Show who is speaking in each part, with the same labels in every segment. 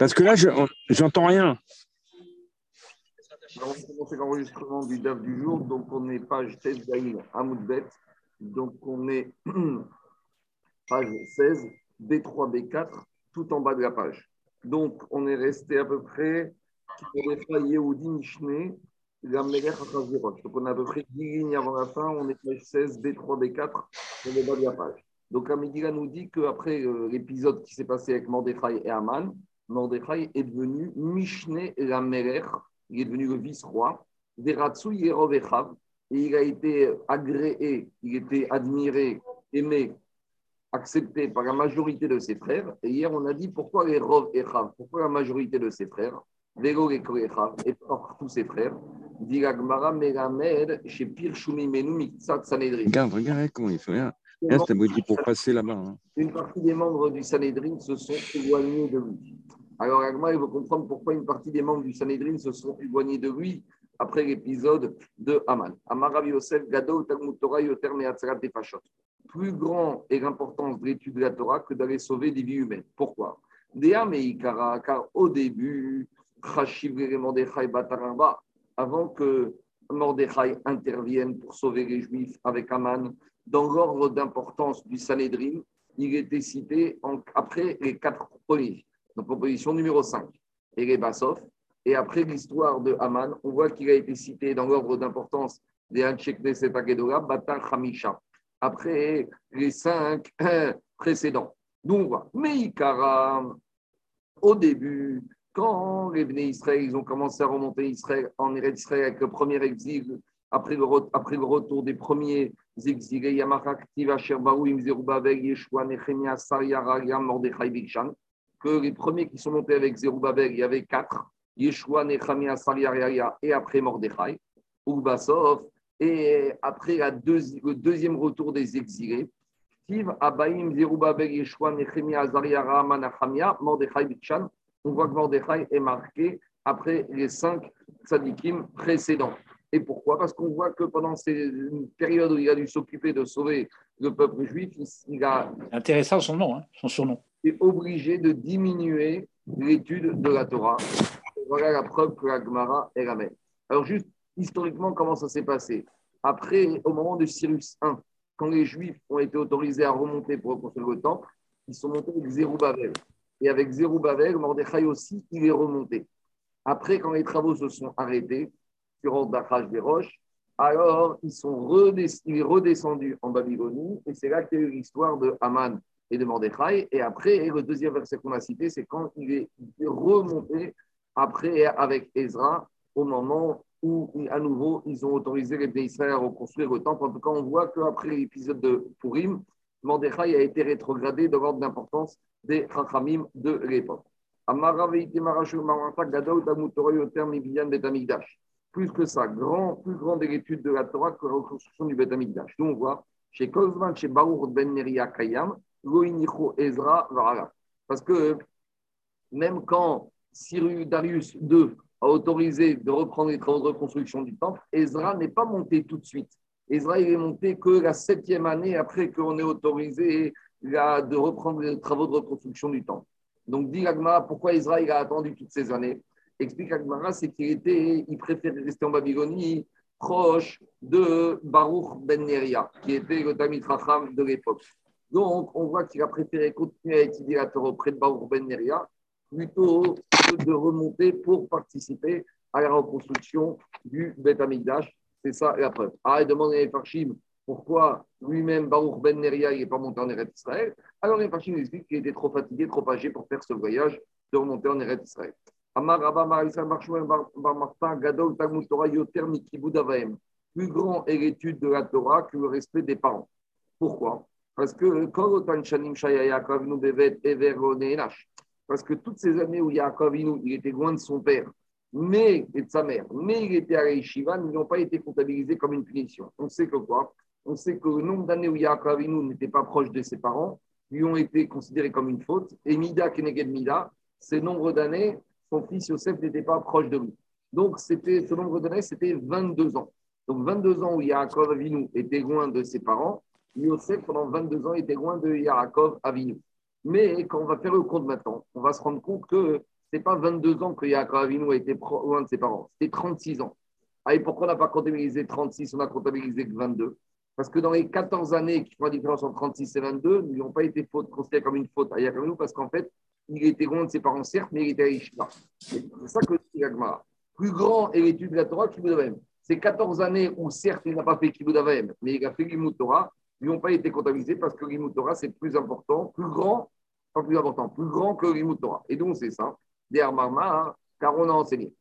Speaker 1: Parce que là, je j'entends rien.
Speaker 2: On commence l'enregistrement du DAF du jour, donc on est page 16 Amoudbet. Donc on est page 16, B3, B4, tout en bas de la page. Donc on est resté à peu près donc on a à peu près 10 lignes avant la fin, on est page 16, B3, B4, on est bas de la page. Donc la nous dit qu'après euh, l'épisode qui s'est passé avec Mordechai et Aman, Mordechai est devenu Mishne la il est devenu le vice-roi, Deratsu Yerovechav, et il a été agréé, il était admiré, aimé, accepté par la majorité de ses frères. Et hier, on a dit pourquoi les Rov et pourquoi la majorité de ses frères, et et par tous ses frères, Melamed chez Pirshumi Menu Miktsat Sanedrin.
Speaker 1: Regarde, regarde comment il fait rien. C'était pour passer là-bas. Hein.
Speaker 2: Une partie des membres du Sanhedrin se sont éloignés de lui. Alors, Agma, il veut comprendre pourquoi une partie des membres du Sanhedrin se sont éloignés de lui après l'épisode de Haman. Amarav Yosef, Gadol, Talmud Torah, Yoter, Meatzarat. Plus grand est l'importance de l'étude de la Torah que d'aller sauver des vies humaines. Pourquoi? Car au début, avant que Mordechai intervienne pour sauver les Juifs avec Haman, dans l'ordre d'importance du Sanhedrin, il était cité après les quatre premiers. Donc, proposition numéro 5, et les. Et après l'histoire de Haman, on voit qu'il a été cité dans l'ordre d'importance des Hanchek Neset Batar Hamisha. Après les cinq précédents. Donc, on voit. Meikara, au début, quand les Bnei Israël ils ont commencé à remonter Israël, en Israël avec le premier exil, après le, retour des premiers exilés, Yamachak, Tiva, Sherbaou, Zerubabel, Yeshua, Nechemia, Saria, Mordechai, Bikshan, que les premiers qui sont montés avec Zerubabel, il y avait quatre, Yeshua, Nechemia, Saria, et après Mordechai, Urbasov, et après le deuxième retour des exilés, Abaim, Zerubabel, Yeshua, Nechemia, Azaria, Manachamia, Mordechai, Bikshan, on voit que Mordechai est marqué après les cinq tzadikim précédents. Et pourquoi? Parce qu'on voit que pendant ces périodes où il a dû s'occuper de sauver le peuple juif, il a.
Speaker 3: Intéressant son nom, hein, son surnom.
Speaker 2: Est obligé de diminuer l'étude de la Torah. Voilà la preuve que la Gemara est la même. Alors, juste historiquement, comment ça s'est passé? Après, au moment de Cyrus I, quand les Juifs ont été autorisés à remonter pour reconstruire le temple, ils sont montés avec Zérubbabel. Et avec Zérubbabel, Mordechai aussi, il est remonté. Après, quand les travaux se sont arrêtés, sur d'Achaj des Roches, alors ils sont redescendus en Babylonie, et c'est là qu'il y a eu l'histoire de Haman et de Mordechai. Et après, le deuxième verset qu'on a cité, c'est quand il est remonté après avec Ezra, au moment où, à nouveau, ils ont autorisé les pays à reconstruire le temple. En tout cas, on voit qu'après l'épisode de Purim, Mordechai a été rétrogradé de l'ordre d'importance des Chachamim de l'époque. Plus que ça, grand, plus grande est l'étude de la Torah que la reconstruction du Beth Amikdash. Nous, on voit chez Kozman, chez Baruch ben Neria Kayam, Ezra Varala. Parce que même quand Cyrus Darius II a autorisé de reprendre les travaux de reconstruction du temple, Ezra n'est pas monté tout de suite. Ezra est monté que la septième année après qu'on ait autorisé de reprendre les travaux de reconstruction du temple. Donc, dit Agmara, pourquoi Ezra a attendu toutes ces années? Explique Agmara, c'est qu'il était, il préférait rester en Babylonie proche de Baruch ben Neria, qui était le Tamit Racham de l'époque. Donc, on voit qu'il a préféré continuer à étudier la Torah auprès de Baruch ben Neria plutôt que de remonter pour participer à la reconstruction du Beth Amikdash c'est ça la preuve. Ah, il demande à Farshim pourquoi lui-même, Baruch Ben Neria, il n'est pas monté en Eretz Israël? Alors Farshim explique qu'il était trop fatigué, trop âgé pour faire ce voyage de remonter en Eretz Israël. Amar Rabba Marisa Bar Martin Gadol Talmud Torah Yoter. Plus grand est l'étude de la Torah que le respect des parents. Pourquoi? Parce que parce que toutes ces années où Yaakov il était loin de son père, mais, et de sa mère, mais il était à Yeshiva, ils n'ont pas été comptabilisés comme une punition. On sait que quoi? On sait que le nombre d'années où Yaakov n'était pas proche de ses parents lui ont été considérés comme une faute. Et Mida Keneged Mida, ces nombres d'années, son fils Yosef n'était pas proche de lui. Donc, c'était, ce nombre d'années, c'était 22 ans. Donc, 22 ans où Yaakov Avinu était loin de ses parents, Yosef, pendant 22 ans, était loin de Yaakov Avinu. Mais quand on va faire le compte maintenant, on va se rendre compte que ce n'est pas 22 ans que Yaakov Avinu a été loin de ses parents, c'était 36 ans. Ah, pourquoi on n'a pas comptabilisé 36, on a comptabilisé que 22 Parce que dans les 14 années qui font la différence entre 36 et 22, ils n'ont pas été considérés comme une faute à Yaakov Avinu parce qu'en fait, il était loin de ses parents, certes, mais il était à Ishma. C'est ça que dit Yagmara. Plus grand est l'étude de la Torah même. Ces 14 années où, certes, il n'a pas fait Kibbutz mais il a fait Limut Torah, n'ont pas été comptabilisés parce que Torah, c'est plus important, plus grand, pas plus important, plus grand que Torah. Et donc, c'est ça, des Marma, car on a enseigné.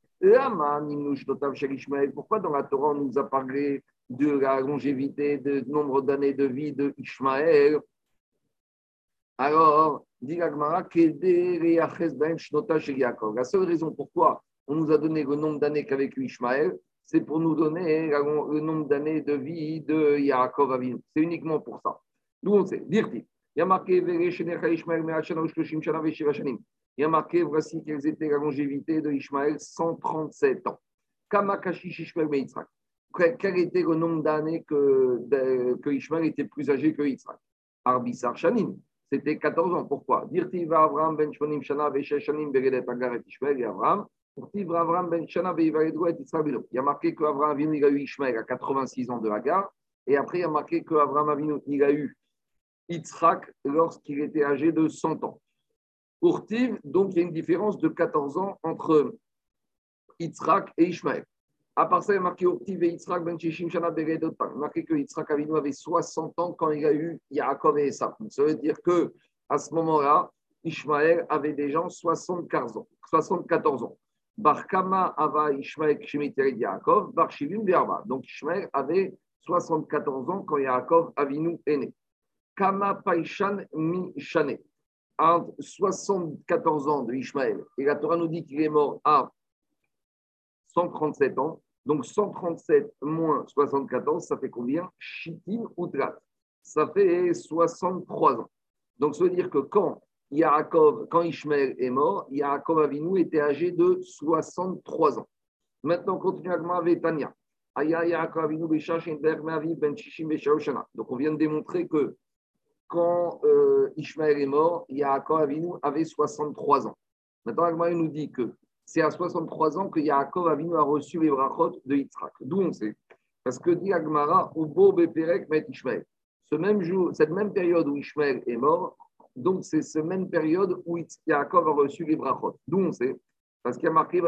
Speaker 2: Pourquoi dans la Torah, on nous a parlé de la longévité, de nombre d'années de vie de Alors, dit la seule raison pourquoi on nous a donné le nombre d'années qu'avec Ishmaël, c'est pour nous donner le nombre d'années de vie de Yaakov Avinu. C'est uniquement pour ça. D'où on sait, dire il y a marqué il y a marqué voici quelles étaient la longévité de Ishmaël 137 ans. Quel était le nombre d'années que, que Ishmaël était plus âgé que Yitzhak? Arbisar Shanim, c'était 14 ans. Pourquoi? Dirti va Abraham ben Shmonim Shana Shanim Beredet Agaret Ishmael et Abraham il y a marqué qu'Abraham Avinu il a eu Ishmael à 86 ans de Hagar, et après il y a marqué Avinu il a eu Yitzhak lorsqu'il était âgé de 100 ans. Pour donc il y a une différence de 14 ans entre Yitzhak et Ishmael. À part ça, il y a marqué Urtiv et Yitzhak ben Shishim Shana marqué que Yitzhak Avinu avait 60 ans quand il a eu Yaakov et Esav. Ça veut dire que à ce moment-là, Ishmael avait déjà 74 ans. 74 ans. Barkama Ava Ishmael Yaakov, Bar Berba. Donc Ishmael avait 74 ans quand Yaakov Avinu est né. Kama Paishan Mi Shane. À 74 ans de Ishmael, et la Torah nous dit qu'il est mort à 137 ans. Donc 137 moins 74, ça fait combien? Ça fait 63 ans. Donc ça veut dire que quand Yaakov, quand Ishmael est mort, Yaakov Avinu était âgé de 63 ans. Maintenant, on continue avec Tania. Donc, on vient de démontrer que quand euh, Ishmael est mort, Yaakov Avinu avait 63 ans. Maintenant, Agma nous dit que c'est à 63 ans que Yaakov Avinu a reçu les brachot de Yitzhak. D'où on sait Parce que dit Agmara, Ubo Beperek met Ishmael. Ce même jour, cette même période où Ishmael est mort, donc, c'est cette même période où Yaakov a reçu les brachot. D'où on sait Parce qu'il y a marqué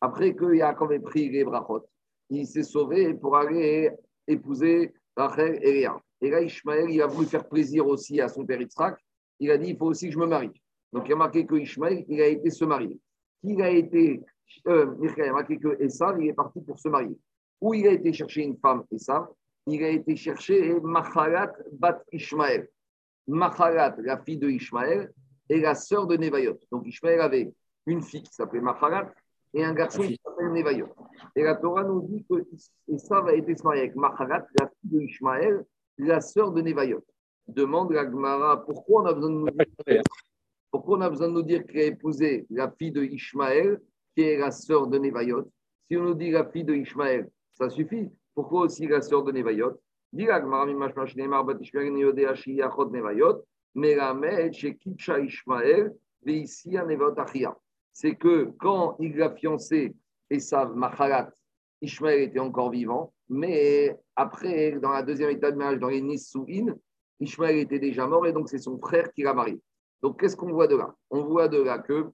Speaker 2: Après que Yaakov ait pris les brachot, il s'est sauvé pour aller épouser Rachel et Léa. Et là, Ishmael, il a voulu faire plaisir aussi à son père Yitzhak. Il a dit il faut aussi que je me marie. Donc, il y a marqué que Ishmael, il a été se marier. Il a été, euh, il a marqué que Esav, il est parti pour se marier. Où il a été chercher une femme, Esav, il a été cherché Machalat Bat Ishmael. Machalat, la fille de Ishmael, est la sœur de Nevayot. Donc Ishmael avait une fille qui s'appelait Machalat et un garçon qui s'appelle Nevayot. Et la Torah nous dit que ça va être marié avec Machalat, la fille de Ishmael, la sœur de Nevayot. Demande la Gemara pourquoi on a besoin de nous dire, pourquoi on a besoin de nous dire qu'il a épousé la fille de Ishmael, qui est la sœur de Nevayot. Si on nous dit la fille de Ishmael, ça suffit. Pourquoi aussi la sœur de Nevayot c'est que quand il a fiancé Esav Machalat, Ishmael était encore vivant, mais après, dans la deuxième étape de mariage, dans les Nissouin, Ishmael était déjà mort et donc c'est son frère qui l'a marié. Donc qu'est-ce qu'on voit de là? On voit de là que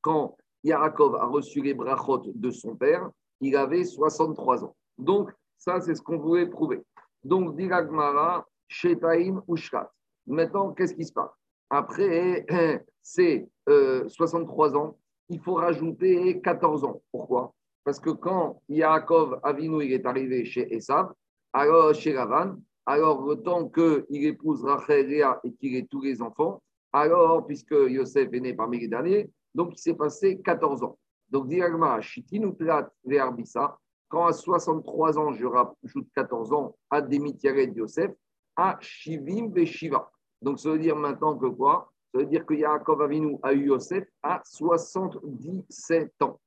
Speaker 2: quand Yaakov a reçu les brachot de son père, il avait 63 ans. Donc, ça, c'est ce qu'on voulait prouver. Donc, Diragmara, Shetaim, Ushkat. Maintenant, qu'est-ce qui se passe? Après ces 63 ans, il faut rajouter 14 ans. Pourquoi? Parce que quand Yaakov Avinu il est arrivé chez Esav, alors chez Ravan, alors le temps qu'il épouse Rachel et qu'il ait tous les enfants, alors, puisque Yosef est né parmi les derniers, donc il s'est passé 14 ans. Donc, Diragmara, Shitinutlat Verbissa, quand à 63 ans, je rajoute 14 ans à Demitiaret Yosef, à Shivim Beshiva. Donc, ça veut dire maintenant que quoi? Ça veut dire que Yaakov Avinu a eu Yosef à 77 ans.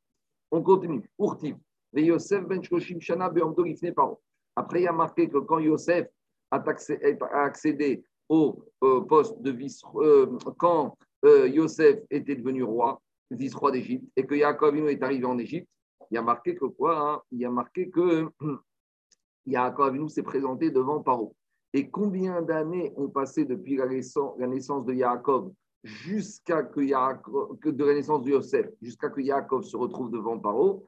Speaker 2: On continue. Urtiv. Yosef ben Shoshim Shana Paro. Après, il y a marqué que quand Yosef a accédé au euh, poste de vice, euh, quand euh, Yosef était devenu roi, vice-roi d'Égypte, et que Yaakov est arrivé en Égypte, il y a marqué que quoi hein? Il a marqué que Yaakov s'est présenté devant Paro. Et combien d'années ont passé depuis la naissance, de Yaakov jusqu'à que, Yaakov, de la naissance de Yosef, jusqu'à que Yaakov se retrouve devant Paro?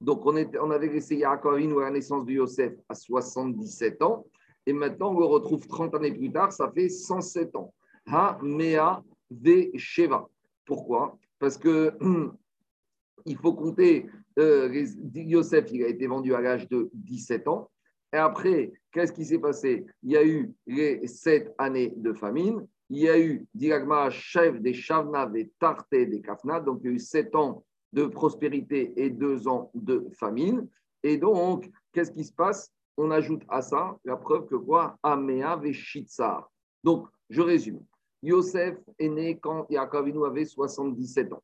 Speaker 2: Donc, on, était, on avait laissé Yaakov à la naissance de Yosef à 77 ans. Et maintenant, on le retrouve 30 années plus tard, ça fait 107 ans. Ha Mea Sheva. Pourquoi? Parce que il faut compter, euh, Yosef, il a été vendu à l'âge de 17 ans. Et après, qu'est-ce qui s'est passé? Il y a eu les 7 années de famine. Il y a eu, Diragma, chef des Shavna, des Tarté, des Kafna. Donc, il y a eu 7 ans de prospérité et 2 ans de famine. Et donc, qu'est-ce qui se passe? On ajoute à ça la preuve que quoi? Amea Veshitsar. Donc, je résume. Yosef est né quand Yaakov avait 77 ans.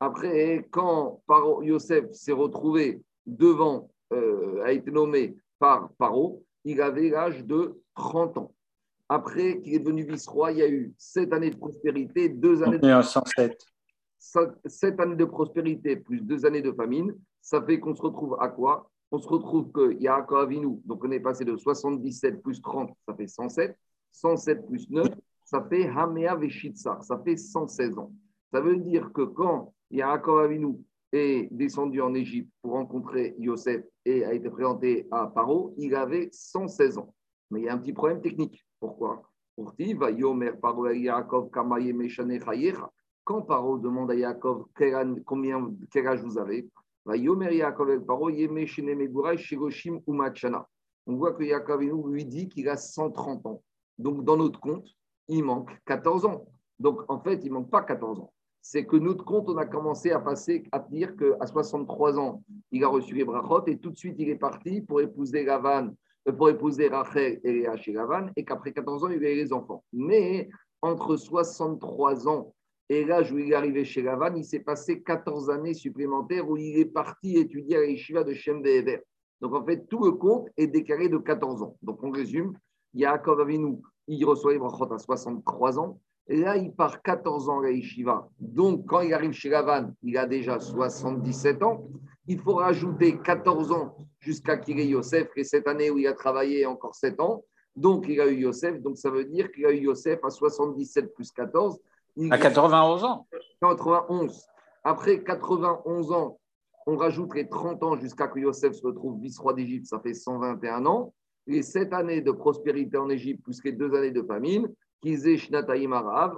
Speaker 2: Après, quand Yosef s'est retrouvé devant, euh, a été nommé par Paro, il avait l'âge de 30 ans. Après qu'il est devenu vice-roi, il y a eu 7 années de prospérité, 2 années de...
Speaker 3: 107.
Speaker 2: 7 années de prospérité plus 2 années de famine. Ça fait qu'on se retrouve à quoi? On se retrouve que Yaakov Avinu, donc on est passé de 77 plus 30, ça fait 107. 107 plus 9, ça fait Hamea ça fait 116 ans. Ça veut dire que quand Yaakov Avinu est descendu en Égypte pour rencontrer Yosef et a été présenté à Paro, il avait 116 ans. Mais il y a un petit problème technique. Pourquoi? Quand Paro demande à Yaakov combien, quel âge vous avez, on voit que Yaakov lui dit qu'il a 130 ans. Donc, dans notre compte, il manque 14 ans. Donc, en fait, il ne manque pas 14 ans. C'est que notre compte, on a commencé à passer, à dire qu'à 63 ans, il a reçu les brachot et tout de suite, il est parti pour épouser euh, pour épouser Rachel et Léa chez Lavan, et qu'après 14 ans, il avait les enfants. Mais entre 63 ans et l'âge où il est arrivé chez Lavan, il s'est passé 14 années supplémentaires où il est parti étudier à l'Yeshiva de Shem. Donc en fait, tout le compte est décalé de 14 ans. Donc on résume, Yaakov Avinu, il reçoit les brachot à 63 ans. Et là, il part 14 ans à Yeshiva. Donc, quand il arrive chez Lavan, il a déjà 77 ans. Il faut rajouter 14 ans jusqu'à qu'il ait Yosef, et cette année où il a travaillé encore 7 ans. Donc, il a eu Yosef. Donc, ça veut dire qu'il a eu Yosef à 77 plus 14.
Speaker 3: à 91 ans
Speaker 2: 91. Après 91 ans, on rajoute les 30 ans jusqu'à que Yosef se retrouve vice-roi d'Égypte. Ça fait 121 ans les sept années de prospérité en Égypte plus les deux années de famine,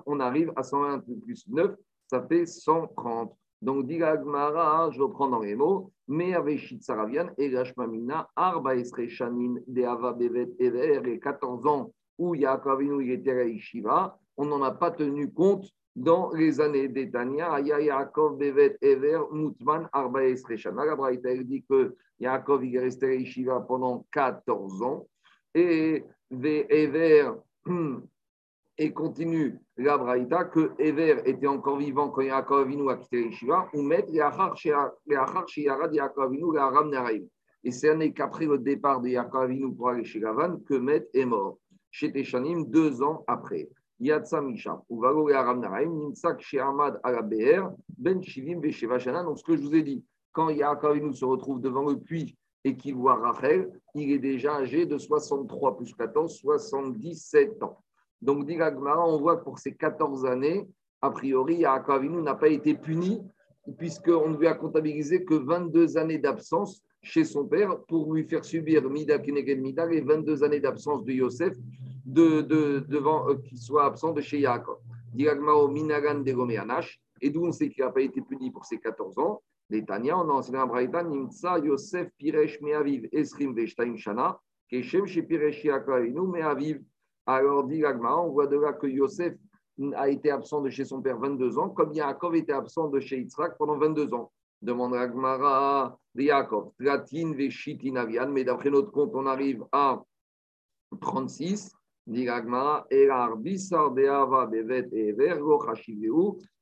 Speaker 2: on arrive à 120 plus 9, ça fait 130. Donc, dit je reprends dans les mots, mais avec Saravian et Gashmamina, Arba Shanin, de Ava Bevet Ever, et 14 ans où Yaakov il était à Yeshiva, on n'en a pas tenu compte dans les années d'Etania, Yaakov Bevet Ever, Mutman, Arba Shana. La Braïta, dit que Yaakov il est resté à pendant 14 ans, et Ever, et continue la Braïta que Ever était encore vivant quand Yaakov Avinu a quitté Yeshiva, ou met Yaakov Avinu la Aram Et c'est un qu'après le départ de Yaakov Avinu pour aller chez Lavan que Met est mort. Chez Teshanim, deux ans après. Yatsa Misha, ou Valo Aram Naraim, Nimsak Shehamad Alabeher, Ben Shivim Veshevashana. Donc ce que je vous ai dit, quand Yaakov se retrouve devant le puits et qu'il voit Rachel, il est déjà âgé de 63 plus 14, 77 ans. Donc, dit on voit que pour ces 14 années, a priori, Yaakov n'a pas été puni, puisqu'on ne lui a comptabilisé que 22 années d'absence chez son père pour lui faire subir Mida Keneged Mida et 22 années d'absence de Yosef de, devant euh, qu'il soit absent de chez Yaakov. Minagan Et d'où on sait qu'il n'a pas été puni pour ses 14 ans. Les Tania, on a enseigné à Braïta, Nimtsa Yosef Piresh Meaviv Esrim Veshtaim Shana, Keshem Shepiresh Yaakov Avinu Meaviv alors, dit on voit de là que Yosef a été absent de chez son père 22 ans, comme Yaakov était absent de chez Yitzhak pendant 22 ans. Demande Agmara de Yaakov, Tratin Avian, mais d'après notre compte, on arrive à 36.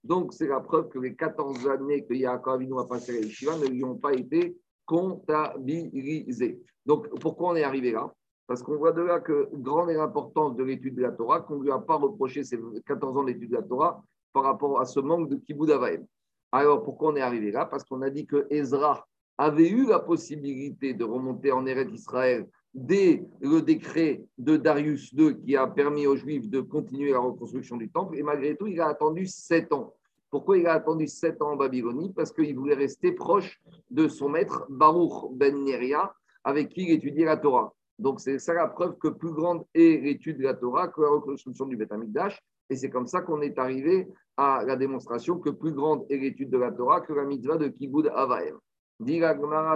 Speaker 2: Donc, c'est la preuve que les 14 années que Yaakov a passé à Yeshiva ne lui ont pas été comptabilisées. Donc, pourquoi on est arrivé là? Parce qu'on voit de là que grande est l'importance de l'étude de la Torah, qu'on ne lui a pas reproché ces 14 ans d'étude de la Torah par rapport à ce manque de Avaim. Alors, pourquoi on est arrivé là? Parce qu'on a dit que Ezra avait eu la possibilité de remonter en Eretz Israël dès le décret de Darius II qui a permis aux Juifs de continuer la reconstruction du temple. Et malgré tout, il a attendu sept ans. Pourquoi il a attendu sept ans en Babylonie? Parce qu'il voulait rester proche de son maître Baruch ben Neria, avec qui il étudiait la Torah. Donc c'est ça la preuve que plus grande est l'étude de la Torah que la reconstruction du Beth Amikdash. Et c'est comme ça qu'on est arrivé à la démonstration que plus grande est l'étude de la Torah que la mitzvah de Kibbutz Avaim. Dit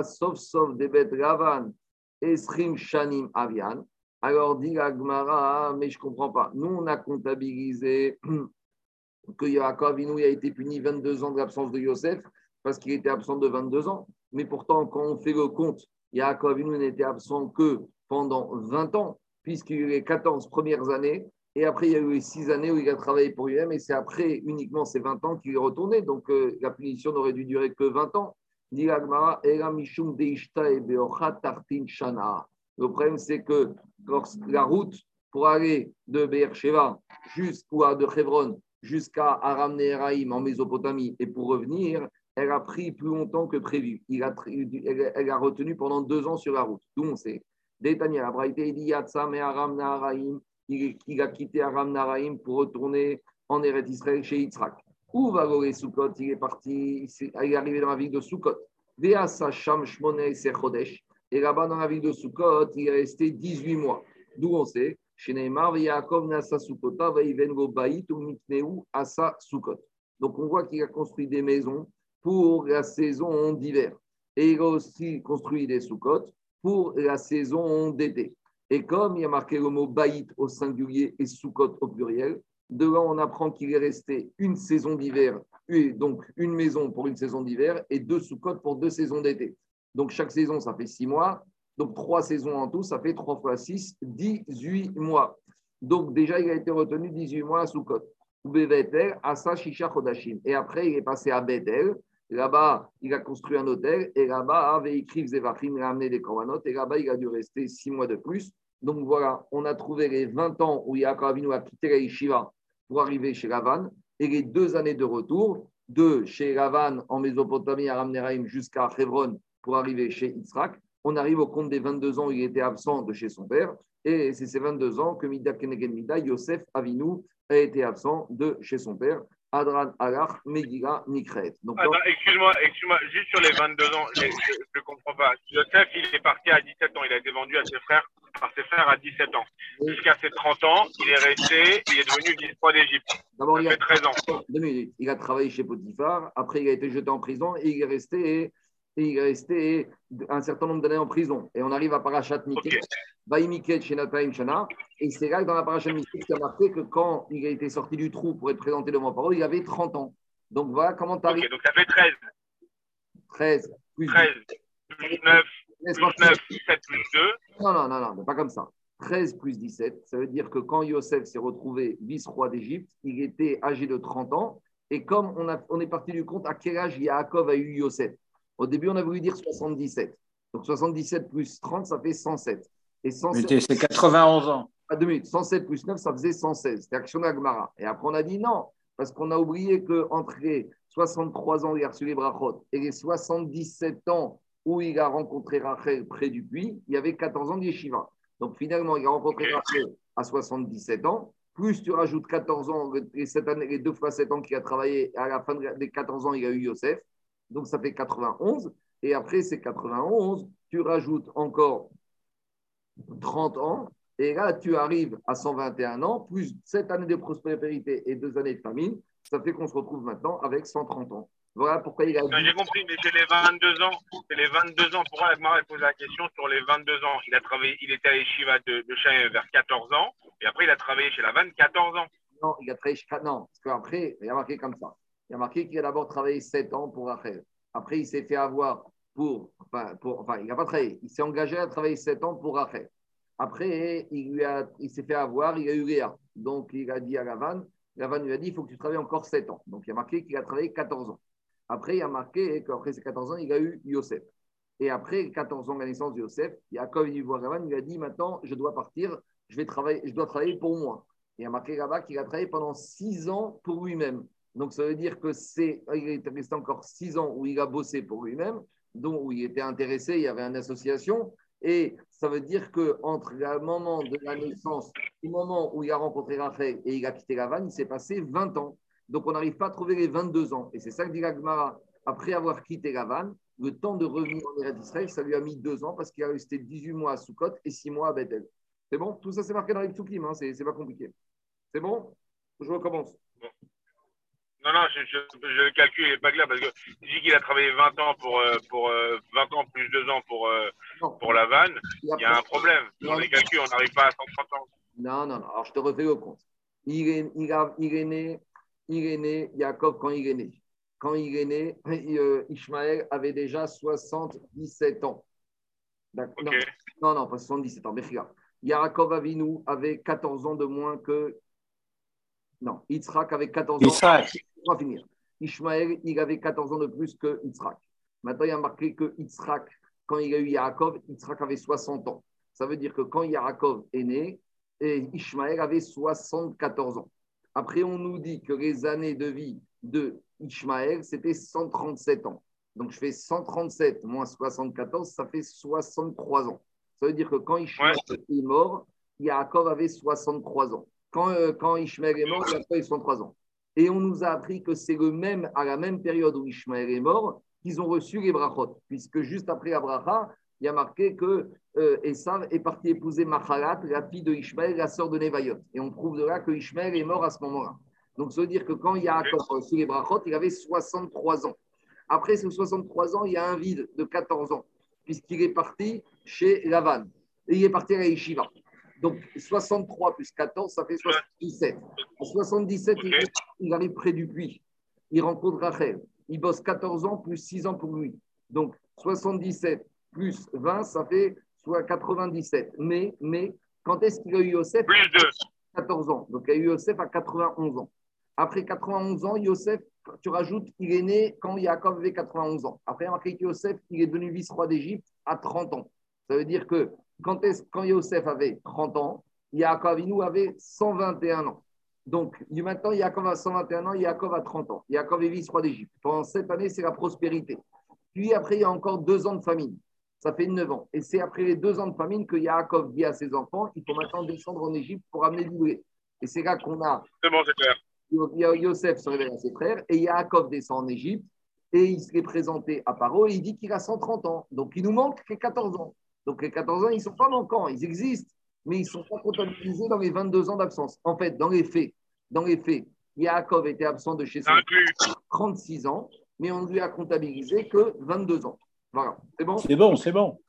Speaker 2: sauf sauf des bêtes Ravan, Esrim Shanim Avian. Alors dit la Gemara, mais je ne comprends pas. Nous, on a comptabilisé que Yaakov Inou a été puni 22 ans de l'absence de Yosef parce qu'il était absent de 22 ans. Mais pourtant, quand on fait le compte, Yaakov Inou n'était absent que pendant 20 ans, puisqu'il y a eu les 14 premières années. Et après, il y a eu les 6 années où il a travaillé pour lui-même. Et c'est après uniquement ces 20 ans qu'il est retourné. Donc, euh, la punition n'aurait dû durer que 20 ans. Le problème, c'est que la route pour aller de Beersheba jusqu'à de Hebron jusqu'à Aram Neheraim en Mésopotamie et pour revenir, elle a pris plus longtemps que prévu. Il a, elle a retenu pendant deux ans sur la route. D'où on sait. Détania, la il Aram. Il a quitté Aram Neheraim pour retourner en Eretz Israël chez Yitzhak. Où va Goré Soukot Il est parti, il est arrivé dans la ville de Soukot. Et là-bas, dans la ville de Soukot, il est resté 18 mois. D'où on sait chez Neymar, Yaakov Nasa Sukota, Vaivengo Baït ou Mikneu Asa Sukot. Donc on voit qu'il a construit des maisons pour la saison d'hiver. Et il a aussi construit des Sukot pour la saison d'été. Et comme il a marqué le mot Baït au singulier et Sukot au pluriel, de on apprend qu'il est resté une saison d'hiver, donc une maison pour une saison d'hiver et deux Sukot pour deux saisons d'été. Donc chaque saison, ça fait six mois. Donc, trois saisons en tout, ça fait 3 fois 6, 18 mois. Donc, déjà, il a été retenu 18 mois à Shisha Et après, il est passé à Bethel. Là-bas, il a construit un hôtel. Et là-bas, avait Zevachim, il a amené des corbanotes. Et là-bas, il a dû rester 6 mois de plus. Donc, voilà, on a trouvé les 20 ans où Yaakov a quitté la Yeshiva pour arriver chez Lavan. Et les deux années de retour, de chez Lavan en Mésopotamie à Ramneraim jusqu'à Hebron pour arriver chez Yitzhak on arrive au compte des 22 ans où il était absent de chez son père. Et c'est ces 22 ans que Mida Kenegen Mida, Yosef Avinu, a été absent de chez son père. Adran Alach, Megillah, Nikret.
Speaker 4: excuse-moi, excuse-moi, juste sur les 22 ans, je ne comprends pas. Yosef, il est parti à 17 ans, il a été vendu à ses frères, par ses frères à 17 ans. Jusqu'à ses 30 ans, il est resté, il est devenu vice-roi d'Égypte. D'abord, il a 13 ans.
Speaker 2: Deux minutes. Il a travaillé chez Potiphar, après il a été jeté en prison et il est resté et il est resté un certain nombre d'années en prison. Et on arrive à Parashat Miket, okay. Shana. Et c'est là que dans la Parashat Miket, il a marqué que quand il a été sorti du trou pour être présenté devant Paro, il avait 30 ans. Donc voilà comment tu arrives.
Speaker 4: Donc ça fait 13.
Speaker 2: 13.
Speaker 4: Plus 13, plus 9, plus 9, 17, plus 2.
Speaker 2: Non, non, non, non, pas comme ça. 13 plus 17, ça veut dire que quand Yosef s'est retrouvé vice-roi d'Égypte, il était âgé de 30 ans. Et comme on, a, on est parti du compte à quel âge Yaakov a eu Yosef? Au début, on a voulu dire 77. Donc 77 plus 30, ça fait 107.
Speaker 3: Et 107... c'est 91 ans.
Speaker 2: À deux minutes. 107 plus 9, ça faisait 116. C'était Action Agmara. Et après, on a dit non, parce qu'on a oublié qu'entre les 63 ans où il a reçu les brachot et les 77 ans où il a rencontré Rachel près du puits, il y avait 14 ans de yeshiva. Donc finalement, il a rencontré Rachel à 77 ans. Plus tu rajoutes 14 ans, les, les deux fois 7 ans qu'il a travaillé, à la fin des 14 ans, il a eu Yosef donc ça fait 91. Et après ces 91, tu rajoutes encore 30 ans. Et là, tu arrives à 121 ans, plus 7 années de prospérité et 2 années de famine. Ça fait qu'on se retrouve maintenant avec 130 ans. Voilà pourquoi il a
Speaker 4: dit... J'ai compris, mais c'est les 22 ans. C'est les 22 ans. Pourquoi Agmar pose la question sur les 22 ans? Il a travaillé, il était à l'Eshiva de, de vers 14 ans. Et après, il a travaillé chez la Vanne 14 ans.
Speaker 2: Non, il a travaillé chez... Non, parce qu'après, il a marqué comme ça. Il a marqué qu'il a d'abord travaillé 7 ans pour Rachel. Après, il s'est fait avoir pour. Enfin, pour, enfin il n'a pas travaillé. Il s'est engagé à travailler 7 ans pour Rachel. Après, il, lui a, il s'est fait avoir, il a eu Léa. Donc, il a dit à Lavan, Lavan lui a dit il faut que tu travailles encore 7 ans. Donc, il a marqué qu'il a travaillé 14 ans. Après, il a marqué qu'après ces 14 ans, il a eu Yosef. Et après 14 ans de la naissance de Yosef, Yaakov il voit Lavan, il a dit maintenant, je dois partir, je, vais travailler, je dois travailler pour moi. Et il a marqué là-bas qu'il a travaillé pendant 6 ans pour lui-même. Donc ça veut dire que c'est, il est resté encore 6 ans où il a bossé pour lui-même, dont où il était intéressé, il y avait une association. Et ça veut dire qu'entre le moment de la naissance et le moment où il a rencontré Raphaël et il a quitté Lavan, il s'est passé 20 ans. Donc on n'arrive pas à trouver les 22 ans. Et c'est ça que dit Gagmara. Après avoir quitté Lavan, le temps de revenir en Israël, ça lui a mis deux ans parce qu'il a resté 18 mois à Sukkot et 6 mois à Bethel. C'est bon? Tout ça, c'est marqué dans les Tsukim, hein c'est pas compliqué. C'est bon? Je recommence.
Speaker 4: Non, non, je, je, le calcul n'est pas clair parce que dis qu'il a travaillé 20 ans pour, euh, pour 20 euh, ans plus 2 ans pour, euh, pour la vanne. Il y a un problème. Dans les calculs, on n'arrive pas à 130 ans.
Speaker 2: Non, non, non. Alors, je te refais le compte. Il est, il, a, il est né, il est né, Jacob, quand il est né. Quand il est né, Ishmaël avait déjà 77 ans. D'accord non, non, pas 77 ans, mais regarde. Yaakov Avinu avait 14 ans de moins que. Non, Yitzhak avait 14 ans. On va finir. Ishmaël, il avait 14 ans de plus que Yitzhak. Maintenant, il y a marqué que Yitzhak, quand il a eu Yaakov, Yitzhak avait 60 ans. Ça veut dire que quand Yaakov est né, Ishmaël avait 74 ans. Après, on nous dit que les années de vie de Ishmaël, c'était 137 ans. Donc, je fais 137 moins 74, ça fait 63 ans. Ça veut dire que quand Ishmael est mort, Yaakov avait 63 ans. Quand, euh, quand Ishmael est mort, Yaakov avait 63 ans. Et on nous a appris que c'est le même, à la même période où Ishmael est mort qu'ils ont reçu les brachot, puisque juste après Abraha, il y a marqué que euh, est parti épouser Machalat, la fille de Ishmael, la sœur de Nevayot. Et on trouve de là que Ishmael est mort à ce moment-là. Donc ça veut dire que quand Yaakov a reçu les brachot, il avait 63 ans. Après ces 63 ans, il y a un vide de 14 ans puisqu'il est parti chez Lavan. Et il est parti à la Yeshiva. Donc 63 plus 14, ça fait 77. En 77, il, arrive près du puits. Il rencontre Rachel. Il bosse 14 ans plus 6 ans pour lui. Donc 77 plus 20, ça fait soit 97. Mais, mais quand est-ce qu'il a eu Yosef?
Speaker 4: Plus 2.
Speaker 2: 14 ans. Donc il a eu Yosef à 91 ans. Après 91 ans, Yosef tu rajoutes, il est né quand Yaakov avait 91 ans. Après, marqué Yosef, il est devenu vice-roi d'Égypte à 30 ans. Ça veut dire que quand, quand Yosef avait 30 ans, Yaakov Avinu avait 121 ans. Donc, maintenant, Yaakov a 121 ans, Yaakov a 30 ans. Yaakov est vice-roi d'Égypte. Pendant cette année, c'est la prospérité. Puis après, il y a encore deux ans de famine. Ça fait 9 ans. Et c'est après les deux ans de famine que Yaakov dit à ses enfants il faut maintenant descendre en Égypte pour amener du blé. Et c'est là qu'on a.
Speaker 4: C'est bon, c'est clair.
Speaker 2: Yosef se révèle à ses frères et Yaakov descend en Égypte et il se présenté à Paro et il dit qu'il a 130 ans. Donc il nous manque que 14 ans. Donc les 14 ans, ils ne sont pas manquants, ils existent, mais ils ne sont pas comptabilisés dans les 22 ans d'absence. En fait, dans les faits, dans les faits, Yaakov était absent de chez son 36 ans, mais on ne lui a comptabilisé que 22 ans. Voilà, c'est bon?
Speaker 3: C'est bon, c'est bon.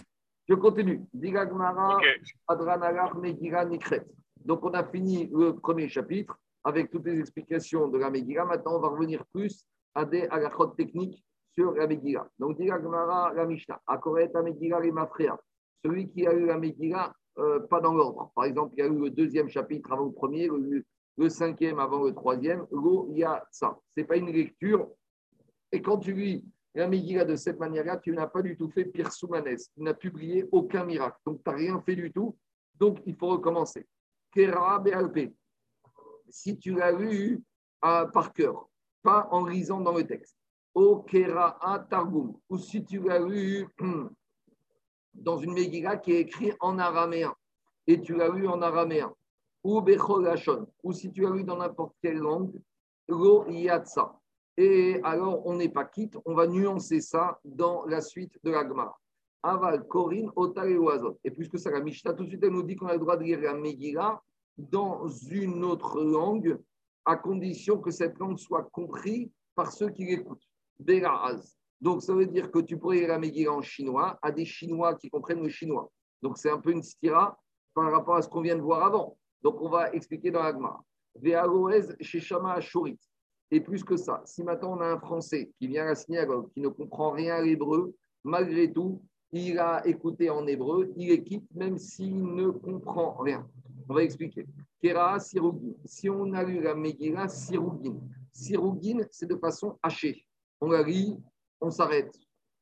Speaker 2: Je continue. Digagmara, Adranagar, Megira, Nikret. Donc on a fini le premier chapitre avec toutes les explications de la Megillah. Maintenant, on va revenir plus à des halachot techniques sur la Megillah. Donc, dit la la Mishnah, Akoret la Megillah les Mafrea. Celui qui a eu la Megillah, euh, pas dans l'ordre. Par exemple, il y a eu le deuxième chapitre avant le premier, le, cinquième avant le troisième. Lo, il y a ça. Ce n'est pas une lecture. Et quand tu lis la Megillah de cette manière-là, tu n'as pas du tout fait Pierre Soumanes. Tu n'as publié aucun miracle. Donc, tu n'as rien fait du tout. Donc, il faut recommencer. Kera BLP si tu l'as lu euh, par cœur, pas en lisant dans le texte. Au Kera'a Targum, ou si tu l'as lu dans une Megillah qui est écrite en araméen, et tu l'as lu en araméen, ou Becholashon, ou si tu l'as lu dans n'importe quelle langue, Lo Yatsa. Et alors, on n'est pas quitte, on va nuancer ça dans la suite de l'Agmar. Aval, Corinne, Otal et Oazot. Et puisque ça, la tout de suite, elle nous dit qu'on a le droit de lire la Megillah dans une autre langue, à condition que cette langue soit comprise par ceux qui l'écoutent. Donc, ça veut dire que tu pourrais lire la Megillah en chinois à des Chinois qui comprennent le chinois. Donc, c'est un peu une stira par rapport à ce qu'on vient de voir avant. Donc, on va expliquer dans l'agma. chez Shama Et plus que ça, si maintenant on a un Français qui vient à la synagogue, qui ne comprend rien à l'hébreu, malgré tout, il a écouté en hébreu, il équipe même s'il ne comprend rien. On va expliquer. Kera Sirugin. Si on a lu la Megillah, Sirugin. Sirugin, c'est de façon hachée. On la lit, on s'arrête.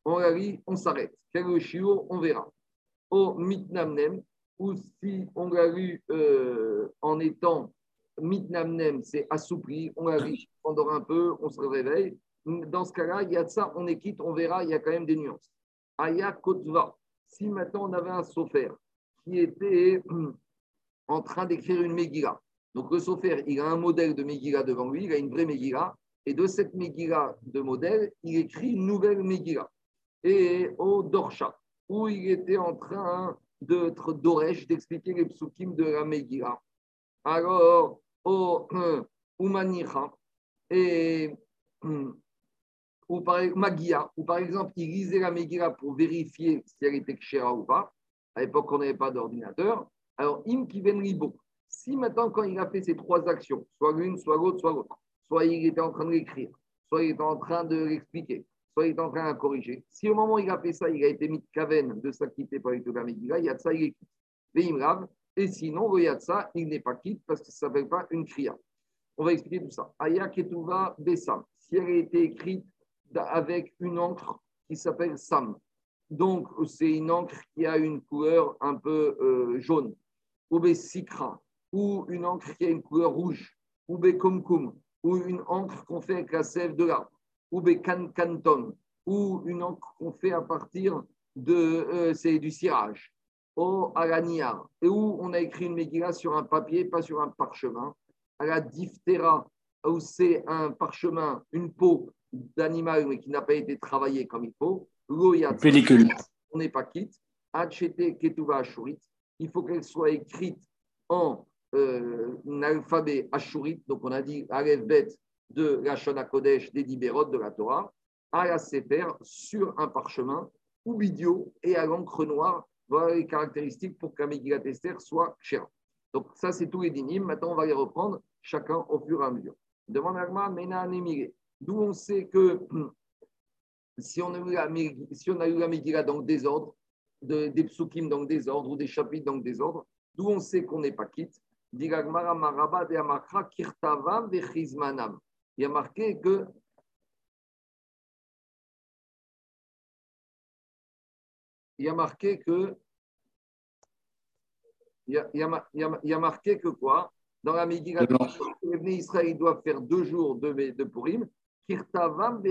Speaker 2: on la lit, on s'arrête. Quel est On verra. Au mitnamnem, ou si on l'a lu euh, en étant mitnamnem, c'est assoupli, on l'a lu pendant un peu, on se réveille. Dans ce cas-là, il y a de ça, on est quitte, on verra, il y a quand même des nuances. Aya Kotva, si maintenant on avait un sofer qui était en train d'écrire une Megillah, donc le sofer, il a un modèle de Megillah devant lui, il a une vraie Megillah, et de cette Megillah de modèle, il écrit une nouvelle Megillah. Et au Dorsha, où il était en train d'être d'Oresh, d'expliquer les psukim de la Megillah. Alors, au Umanicha, et ou par, Magia, ou par exemple, il lisait la Megillah pour vérifier si elle était kshera ou pas. À l'époque, on n'avait pas d'ordinateur. Alors, im. Si maintenant, quand il a fait ces trois actions, soit l'une, soit l'autre, soit l'autre, soit il était en train de l'écrire, soit il était en train de l'expliquer, il était en train de corriger. Si au moment où il a fait ça, il a été mis de kaven de s'acquitter par la Megillah, il y a de ça, il est quitte. Et sinon, il n'est pas quitte parce que ça ne s'appelle pas une kriya. On va expliquer tout ça. Aya Ketuva Besam. Si elle a été écrite avec une encre qui s'appelle Sam. Donc, c'est une encre qui a une couleur un peu euh, jaune. Ou Sikra, ou une encre qui a une couleur rouge. Ou Kumkum, ou une encre qu'on fait avec la sève de l'arbre. Ou Kanton, ou une encre qu'on fait à partir de euh, c'est du cirage. Araniar, et où on a écrit une Megillah sur un papier, pas sur un parchemin. À la diphtéra, où c'est un parchemin, une peau d'animal, mais qui n'a pas été travaillé comme il faut.
Speaker 3: Pellicule.
Speaker 2: On n'est pas quitte. Ketuva Il faut qu'elle soit écrite en euh, un alphabet Ashurit. Donc, on a dit Aleph Bet de la Shona Kodesh, des Dibérot de la Torah, à la Sefer sur un parchemin ou vidéo et à l'encre noire. Voilà les caractéristiques pour qu'un Megillat Esther soit cher. Donc, ça, c'est tous les dynimes. Maintenant, on va les reprendre chacun au fur et à mesure. Mena Anémiré. D'où on sait que si on a eu la, si on a eu dans le désordre, de, des psukim dans le désordre ou des chapitres dans le désordre, d'où on sait qu'on n'est pas quitte. Il y a marqué que il y a marqué que il y a, il y a, il y a marqué que quoi? Dans la Megillah, les Israël doivent faire deux jours de, de Purim Kirtavam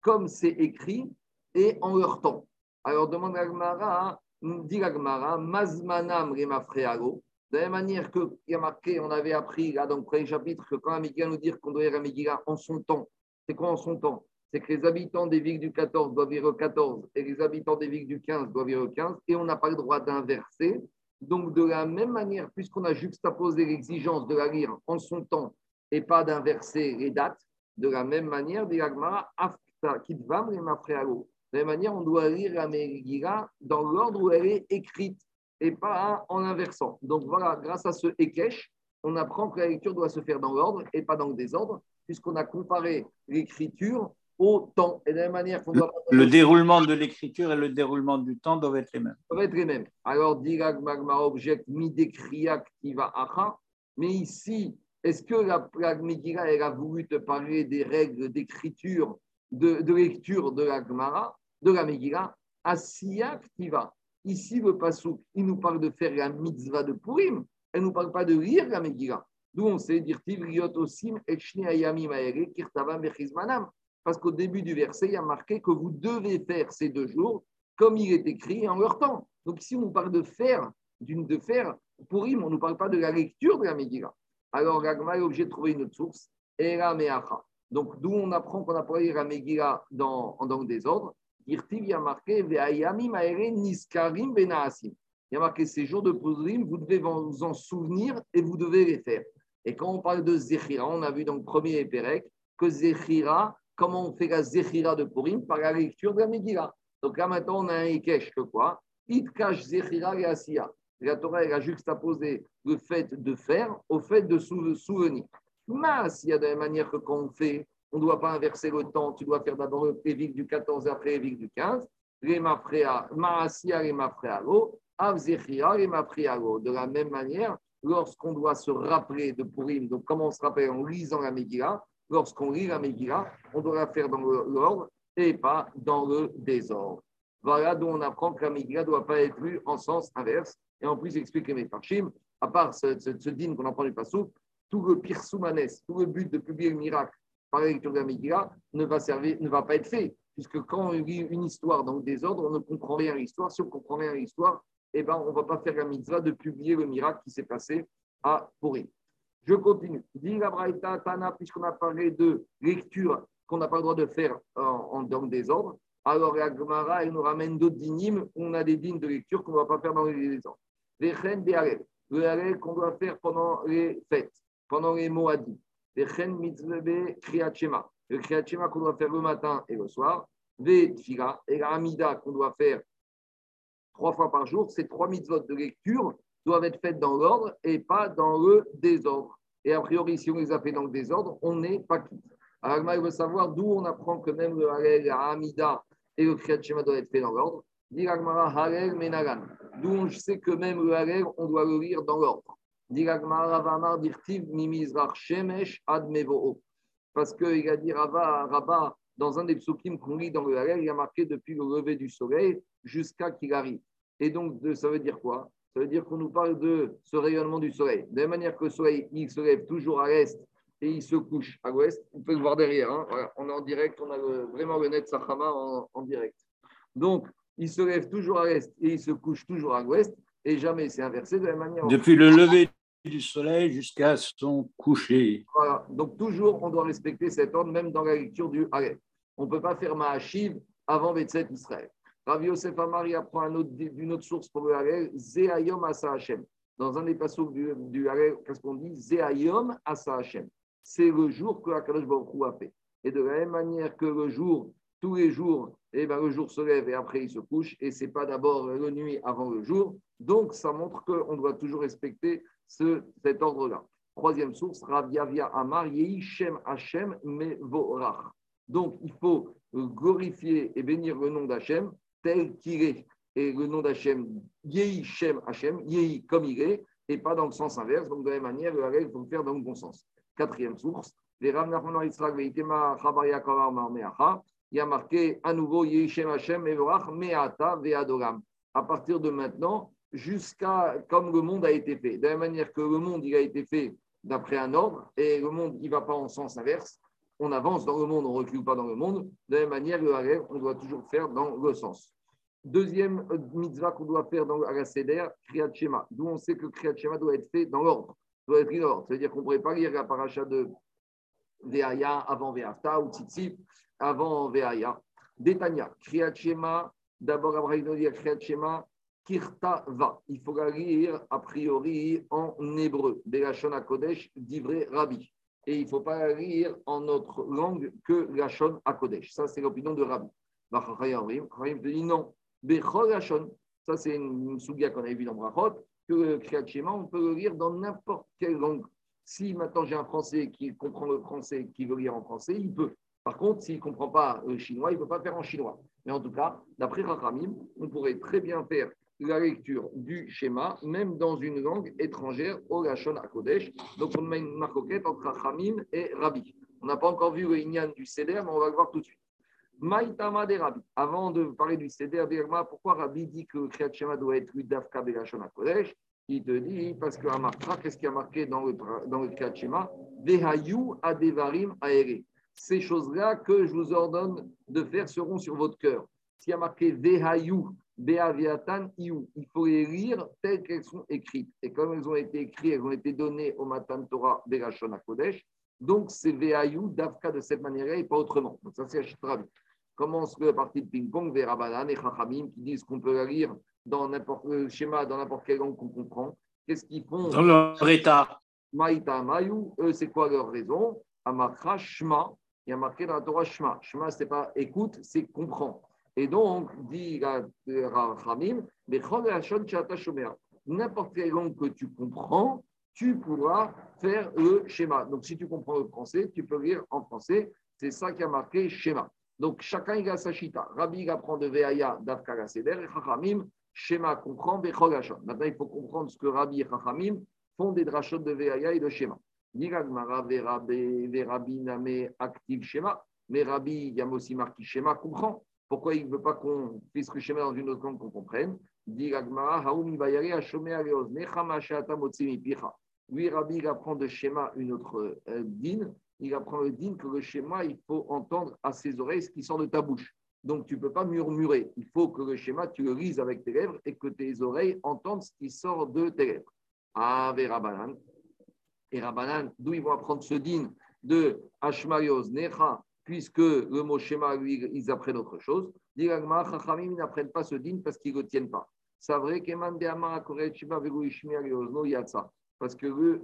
Speaker 2: comme c'est écrit et en leur temps. Alors demande à Gmara, dit Gmara, Mazmanam Remafreago. De la même manière qu'il y a marqué, on avait appris là dans le premier chapitre que quand Amiga nous dit qu'on doit lire Amiga en son temps, c'est quoi en son temps? C'est que les habitants des villes du 14 doivent lire au 14 et les habitants des villes du 15 doivent lire au 15 et on n'a pas le droit d'inverser. Donc de la même manière, puisqu'on a juxtaposé l'exigence de la lire en son temps et pas d'inverser les dates, de la même manière, De la même manière, on doit lire la dans l'ordre où elle est écrite et pas en inversant. Donc voilà, grâce à ce Ekech, on apprend que la lecture doit se faire dans l'ordre et pas dans le désordre, puisqu'on a comparé l'écriture au temps. Et de la même manière qu'on doit.
Speaker 3: Le déroulement de l'écriture et le déroulement du temps doivent être les mêmes.
Speaker 2: Doivent être les mêmes. Alors, Dilag Magma objecte Midekriak Kiva Acha, mais ici, est-ce que la, la elle a voulu te parler des règles d'écriture, de, lecture de la Gemara, de la Megillah? Asiya Ktiva. Ici, le Passouk, il nous parle de faire la mitzvah de Purim. Elle ne nous parle pas de lire la Megillah. D'où on sait dire Parce qu'au début du verset, il y a marqué que vous devez faire ces deux jours comme il est écrit en leur temps. Donc ici, on nous parle de faire, d'une de faire Purim, on ne nous parle pas de la lecture de la Megillah. Alors, Ragma est obligé de trouver une autre source, Era Meacha. Donc, d'où on apprend qu'on a parlé la Megillah dans, dans le désordre. Irtiv, il y a marqué Niskarim Benaasim. Il y a marqué ces jours de Purim, vous devez vous en souvenir et vous devez les faire. Et quand on parle de Zechira, on a vu dans le premier Pérec que Zechira, comment on fait la Zechira de Purim? Par la lecture de la Megillah. Donc là maintenant, on a un Ikesh que quoi? Itkash Zechira et. La Torah elle a juxtaposé le fait de faire au fait de souvenir. Mais s'il y a de la manière que quand on fait, on ne doit pas inverser le temps, tu dois faire d'abord le du 14 et après le du 15. De la même manière, lorsqu'on doit se rappeler de Purim, donc comment se rappelle en lisant la Megillah, lorsqu'on lit la Megillah, on doit la faire dans l'ordre et pas dans le désordre. Voilà d'où on apprend que la Megillah ne doit pas être lue en sens inverse. Et en plus, explique les Mefarshim, à part ce, ce, ce dîme qu'on apprend du Passou, tout le pire soumanès, tout le but de publier le miracle par la lecture de la ne va, servir, ne va pas être fait. Puisque quand on lit une histoire dans le désordre, on ne comprend rien à l'histoire. Si on comprend rien à l'histoire, eh ben, on ne va pas faire la mitzvah de publier le miracle qui s'est passé à Pourri. Je continue. Dit la Tana, puisqu'on a parlé de lecture qu'on n'a pas le droit de faire en, dans le désordre, alors la Gemara, elle nous ramène d'autres dynimes on a des dîmes de lecture qu'on ne va pas faire dans les désordres. Les reines des le qu'on doit faire pendant les fêtes, pendant les moadis. Le kriyat shema qu'on doit faire le matin et le soir. Les tfila et la amida qu'on doit faire trois fois par jour. Ces trois mitzvot de lecture doivent être faites dans l'ordre et pas dans le désordre. Et a priori, si on les a fait dans le désordre, on n'est pas quitte. Alors, il veut savoir d'où on apprend que même le Halel, la Hamida et le Kriyat Shema doivent être faits dans l'ordre. Menagan. D'où on sait que même le Halel, on doit le lire dans l'ordre. Parce qu'il a dit Rava, Rabba, dans un des psukim qu'on lit dans le Halel, il a marqué depuis le lever du soleil jusqu'à qu'il arrive. Et donc, ça veut dire quoi? Ça veut dire qu'on nous parle de ce rayonnement du soleil. De la même manière que le soleil, il se lève toujours à l'est et il se couche à l'ouest. On peut le voir derrière. Hein. Voilà, on est en direct, on a le, vraiment le net Sahama en, en, direct. Donc, il se lève toujours à l'est et il se couche toujours à l'ouest. Et jamais c'est inversé de la même manière.
Speaker 3: Depuis le lever du soleil jusqu'à son coucher.
Speaker 2: Voilà. Donc, toujours, on doit respecter cet ordre, même dans la lecture du Halef. On ne peut pas faire Mahachiv avant Betset Israël. Rav Yosef Amari apprend un autre, d'une autre source pour le Halel, Zéayom Asa Hashem. Dans un des passages du, du qu'est-ce qu'on dit? Zéayom Asa Hashem. C'est le jour que Akadosh Baruch a fait. Et de la même manière que le jour, tous les jours, eh ben, le jour se lève et après il se couche, et ce n'est pas d'abord la nuit avant le jour. Donc, ça montre qu'on doit toujours respecter ce, cet ordre-là. Troisième source, Rav Yavia Amar, Shem Hashem Mevorach. Donc, il faut glorifier et bénir le nom d'Hachem tel qu'il est. Et le nom d'Hachem, Yehi Shem Hachem, Yehi comme il est, et pas dans le sens inverse. Donc, de la même manière, le Harel, il faut le faire dans le bon sens. Quatrième source, les il y a marqué à nouveau Yehi Shem Hachem, Mevorach, Meata, Veadoram. À partir de maintenant, jusqu'à comme le monde a été fait. De la même manière que le monde il a été fait d'après un ordre, et le monde il ne va pas en sens inverse. On avance dans le monde, on ne recule pas dans le monde. De la même manière, le Harel, on doit toujours faire dans le sens. Deuxième mitzvah qu'on doit faire dans la Seder, Kriyat Shema. D'où on sait que Kriyat Shema doit être fait dans l'ordre. Doit être l'ordre. C'est-à-dire qu'on ne pourrait pas lire la paracha de Veaya avant Veafta ou Tzitzit avant Veaya. Détania, Kriyat Shema, d'abord Abraham nous dit Kriyat Shema, Kirta va. Il faut la lire a priori en hébreu. Belashon Kodesh, d'Ivré Rabbi. Et il ne faut pas la lire en autre langue que Lachon Kodesh. Ça, c'est l'opinion de Rabbi. Chachamim te dit non. Bechol. Ça, c'est une, sougia qu'on a vue dans Brachot, que le Kriyat Shema, on peut le lire dans n'importe quelle langue. Si maintenant j'ai un Français qui comprend le français, qui veut lire en français, il peut. Par contre, s'il ne comprend pas le chinois, il ne peut pas faire en chinois. Mais en tout cas, d'après Chachamim, on pourrait très bien faire la lecture du schéma, même dans une langue étrangère, au Lachon Kodesh. Donc, on met une marcoquette entre Chachamim et Rabbi. On n'a pas encore vu le Inyan du Seder, mais on va le voir tout de suite. Maïtama des Rabbi. Avant de parler du Seder, pourquoi Rabbi dit que le Kriyat Shema doit être lu d'Afka Belachon Kodesh Il te dit, parce que qu'est-ce qui a marqué dans le, dans Kriyat Shema? Vehayu Adevarim Aere. Ces choses-là que je vous ordonne de faire seront sur votre cœur. S'il y a marqué Vehayu, Beaviatan Iou. Il faut les lire telles qu'elles sont écrites. Et comme elles ont été écrites, elles ont été données au Matan Torah Berachon Kodesh. Donc, c'est Veayou, Davka de cette manière-là et pas autrement. Donc, ça, c'est Ashtrabi. Commence la partie de ping-pong, Verabanan et Chachamim qui disent qu'on peut la lire dans n'importe quel schéma, dans n'importe quelle langue qu'on comprend. Qu'est-ce qu'ils font?
Speaker 3: Dans leur état.
Speaker 2: Maïta Mayou, eux, c'est quoi leur raison? Amakra Shma. Il y a marqué dans la Torah Shma. Shma, c'est pas écoute, c'est comprend. Et donc, dit Rachamim, n'importe quelle langue que tu comprends, tu pourras faire le schéma. Donc, si tu comprends le français, tu peux lire en français. C'est ça qui a marqué schéma. Donc, chacun il a sa chita. Rabbi il apprend de Veaya d'Afkara Seder et Chachamim, schéma comprend Bechol Maintenant, il faut comprendre ce que Rabbi et Chachamim font des drachot de Veaya et de schéma. Niragmara Verabi Name active schéma. Mais Rabbi, il y a aussi marqué schéma, comprend. Pourquoi il ne veut pas qu'on puisse le schéma dans une autre langue qu'on comprenne? Dit Oui, Rabbi, il apprend de schéma une autre euh, dîne. Il apprend le dîne que le schéma, il faut entendre à ses oreilles ce qui sort de ta bouche. Donc, tu ne peux pas murmurer. Il faut que le schéma, tu le lises avec tes lèvres et que tes oreilles entendent ce qui sort de tes lèvres. Ah, Rabanan. Et Rabanan, d'où ils vont apprendre ce din de Hashmarios Necha, puisque le mot schéma, ils apprennent autre chose. Ils n'apprennent pas ce din parce qu'ils ne le tiennent pas. C'est vrai. Parce que eux,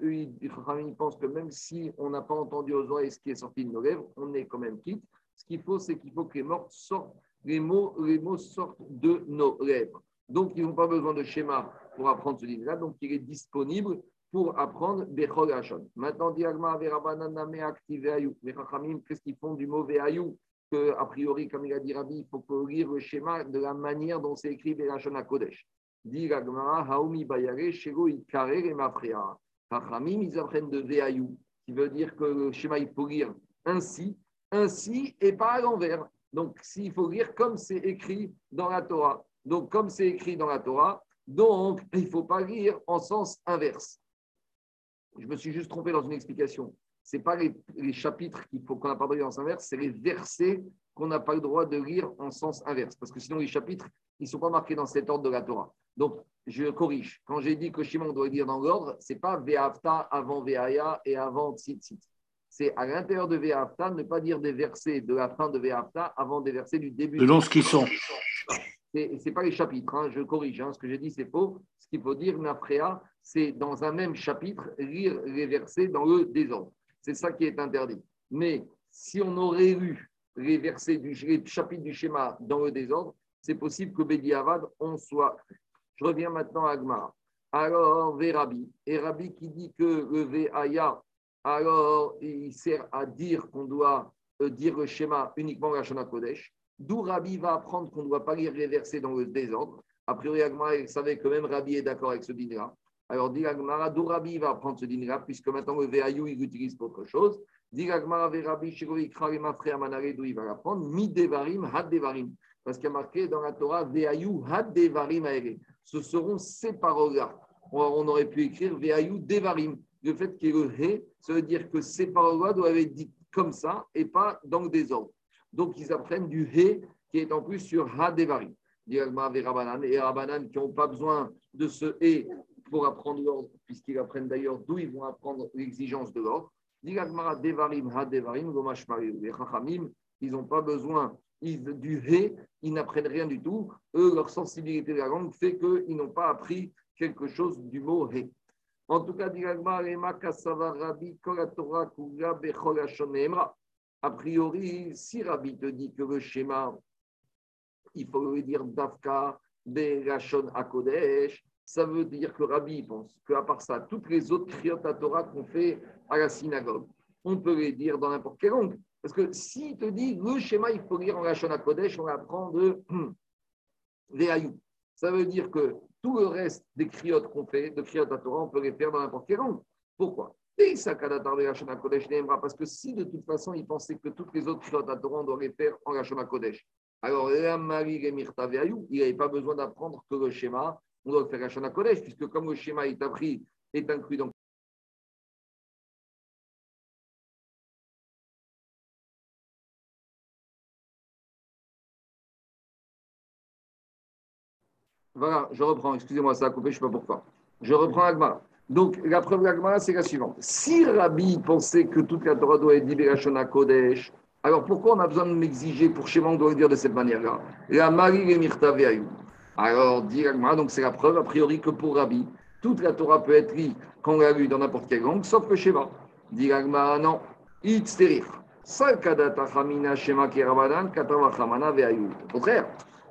Speaker 2: pensent que même si on n'a pas entendu aux oreilles ce qui est sorti de nos lèvres, on est quand même quitte. Ce qu'il faut, c'est qu'il faut que les morts sortent, les mots sortent de nos lèvres. Donc, ils n'ont pas besoin de schéma pour apprendre ce livre-là. Donc, il est disponible pour apprendre Bechol Hashon. Maintenant, Diagma, Verabananame, activé Ayou. Les qu'est-ce qu'ils font du mauvais Ayou que, a priori, comme il a dit Rabbi, il faut lire le schéma de la manière dont c'est écrit Berachon à Kodesh. Diagma, Haoumi Bayare, Shego, Ikare, et Mafrea. Chachamim, ils apprennent de Veayou, qui veut dire que le schéma, il faut lire ainsi, ainsi et pas à l'envers. Donc, s'il faut lire comme c'est écrit dans la Torah. Donc, comme c'est écrit dans la Torah, donc il ne faut pas lire en sens inverse. Je me suis juste trompé dans une explication. Ce n'est pas les, chapitres qu'il faut qu'on n'a pas de lire en sens inverse, c'est les versets qu'on n'a pas le droit de lire en sens inverse. Parce que sinon, les chapitres, ils ne sont pas marqués dans cet ordre de la Torah. Donc, je corrige. Quand j'ai dit que Shimon doit lire dans l'ordre, ce n'est pas Ve'afta avant Ve'aya et avant Tzitzit c'est à l'intérieur de Ve'afta, ne pas dire des versets de la fin de Ve'afta avant des versets du début.
Speaker 3: Selon ce qu'ils sont.
Speaker 2: Ce n'est pas les chapitres, hein, je corrige, hein, ce que j'ai dit c'est faux. Ce qu'il faut dire, Nafrea, c'est dans un même chapitre, lire les versets dans le désordre. C'est ça qui est interdit. Mais si on aurait lu les versets du les chapitres du schéma dans le désordre, c'est possible que Bedi Avad, on soit. Je reviens maintenant à Agmara. Alors, Vérabi, et Rabbi qui dit que le Ve'aya, alors il sert à dire qu'on doit euh, dire le schéma uniquement la Shana Kodesh. D'où Rabbi va apprendre qu'on ne doit pas lire les versets dans le désordre. A priori, Agmara savait que même Rabbi est d'accord avec ce dîner-là. Alors, dit Agmara, d'où va apprendre ce dîner-là, puisque maintenant le VAYU, il l'utilise pour autre chose. Dit Agmara, Rabbi, d'où il va l'apprendre Mi devarim, had devarim. Parce qu'il y a marqué dans la Torah, VAYU, had devarim Ce seront ces paroles-là. On aurait pu écrire VAYU, devarim le fait qu'il y ait le hé, ça veut dire que ces paroles doivent être dites comme ça et pas dans le désordre. Donc, ils apprennent du hé qui est en plus sur ha devari. Et Rabanan qui n'ont pas besoin de ce hé pour apprendre l'ordre, puisqu'ils apprennent d'ailleurs d'où ils vont apprendre l'exigence de l'ordre. devarim ha ils n'ont pas besoin du hé, ils n'apprennent rien du tout. Eux, leur sensibilité de la langue fait qu'ils n'ont pas appris quelque chose du mot hé. En tout cas, a priori, si Rabbi te dit que le schéma, il faut le dire Dafka, Berachon Akodesh, ça veut dire que Rabbi pense qu'à part ça, toutes les autres kriot Torah qu'on fait à la synagogue, on peut les dire dans n'importe quelle langue. Parce que s'il te dit le schéma, il faut lire en Rachon Akodesh, on apprend de Veayou. Ça veut dire que tout le reste des criottes qu'on fait, de criottes à Torah, on peut les faire dans n'importe quelle langue. Pourquoi? Parce que si de toute façon il pensait que toutes les autres criottes à Torah, on doit les faire en Rachona Kodesh, alors il n'avait pas besoin d'apprendre que le schéma, on doit faire Rachona Kodesh, puisque comme le schéma est appris, est inclus dans Voilà, je reprends. Excusez-moi, ça a coupé, je ne sais pas pourquoi. Je reprends Agmara. Donc, la preuve d'Agmara, c'est la suivante. Si Rabbi pensait que toute la Torah doit être libérée à Kodesh, alors pourquoi on a besoin de m'exiger pour moi, on doit le dire de cette manière-là? La Marie et Mirtaveayou. Alors, dit donc c'est la preuve, a priori, que pour Rabbi, toute la Torah peut être lue quand on l'a lu dans n'importe quelle langue, sauf le Shema. Dit Agmara, non. Veayou. Au contraire.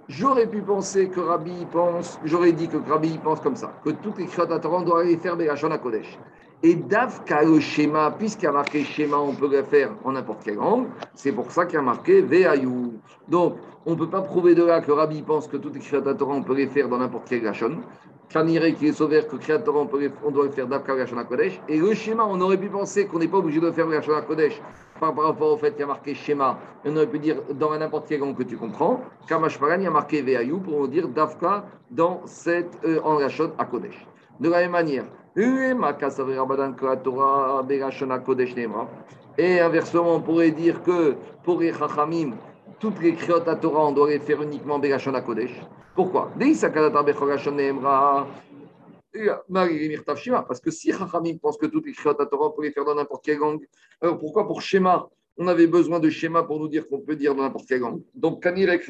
Speaker 2: J'aurais pu penser que Rabbi pense, j'aurais dit que Rabbi pense comme ça, que toutes les Torah, doit aller faire des à Kodesh. Et Davka le schéma, puisqu'il y a marqué schéma, on peut le faire en n'importe quelle langue, c'est pour ça qu'il y a marqué Veayou. Donc, on ne peut pas prouver de là que Rabbi pense que toutes les créatures Torah, on peut les faire dans n'importe quel Gachon. Kanire qui est sauvé, que Créateur, on, peut on doit le faire d'Afka Gashana Kodesh. Et le schéma, on aurait pu penser qu'on n'est pas obligé de le faire Gashana Kodesh par, rapport au fait qu'il y a marqué schéma. On aurait pu dire dans n'importe quelle langue que tu comprends. Kamash Paran, il y a marqué Veayou pour dire d'Afka dans cette euh, en Gashon à Kodesh. De la même manière, Et inversement, on pourrait dire que pour les Chachamim, toutes les kriyot à Torah, on doit les faire uniquement Begashana Kodesh. Pourquoi? Nemra. Parce que si Chachamim pense que toutes les kriyot à Torah, on peut faire dans n'importe quelle langue, alors pourquoi pour schéma On avait besoin de schéma pour nous dire qu'on peut dire dans n'importe quelle langue. Donc, Kanirek,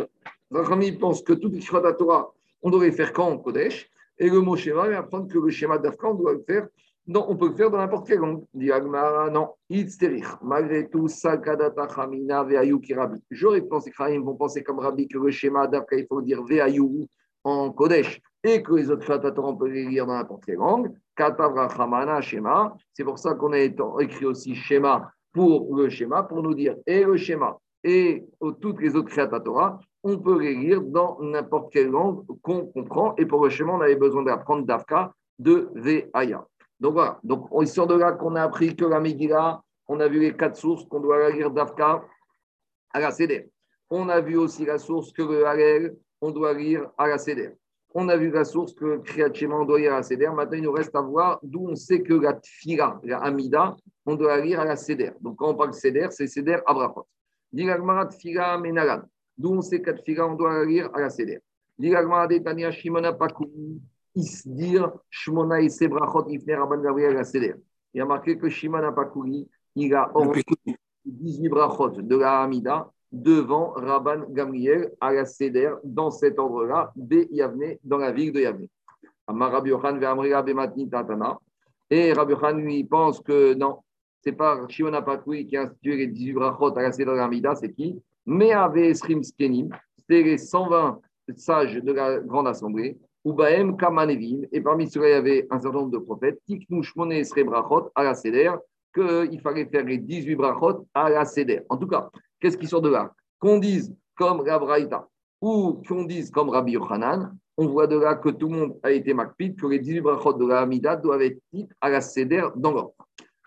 Speaker 2: Chachamim pense que toutes les à Torah, on les faire quand? Kodesh. Et le mot schéma va apprendre que le schéma d'Afka, on doit le faire. Non, on peut le faire dans n'importe quelle langue. Dit non. Itzterich. Malgré tout, Sakadata Chamina Veayu Kirabi. J'aurais pensé que Chaim vont penser comme Rabbi que le schéma d'Afka, il faut dire Veayu en Kodesh et que les autres créateurs, on peut les lire dans n'importe quelle langue. Katavra Chamana Shema. C'est pour ça qu'on a écrit aussi schéma pour le schéma, pour nous dire et le schéma et toutes les autres créateurs, on peut les lire dans n'importe quelle langue qu'on comprend. Et pour le schéma, on avait besoin d'apprendre d'Afka de Veaya. Donc voilà, donc on de là qu'on a appris que la Megillah, on a vu les quatre sources qu'on doit lire d'Afka à la Seder. On a vu aussi la source que le Halel, on doit lire à la Seder. On a vu la source que Shema, on doit lire à la Seder. Maintenant, il nous reste à voir d'où on sait que la Tfila, la Amida, on doit lire à la Seder. Donc quand on parle Seder, c'est Seder Abrachot. Dilagmara Tfila Menalan. D'où on sait Tfila, on doit la lire à la Detania Shimona Pakou. Isdir Shmona et Sebrachot Ifner Rabban Gabriel à la Seder. Il y a marqué que Shimon Pakouri, il a ordonné 18 brachot de la Hamida devant Rabban Gamriel à la Seder, dans cet ordre-là, Yavne, dans la ville de Yavne. Et Rabbi Yochan, lui, pense que non, c'est pas Shimon Pakouri qui a institué les 18 brachot à la Seder de la Hamida, c'est qui? Mais Esrim Skenim, c'était les 120 sages de la Grande Assemblée. Ubaem Kamanevim, et parmi ceux-là, il y avait un certain nombre de prophètes, Tiknou Shmone Esre Brachot à la Seder, qu'il fallait faire les 18 brachot à la Seder. En tout cas, qu'est-ce qui sort de là? Qu'on dise comme Rabraïta ou qu'on dise comme Rabbi Yochanan, on voit de là que tout le monde a été makpid, que les 18 brachot de la Hamida doivent être dites à la Seder dans l'ordre.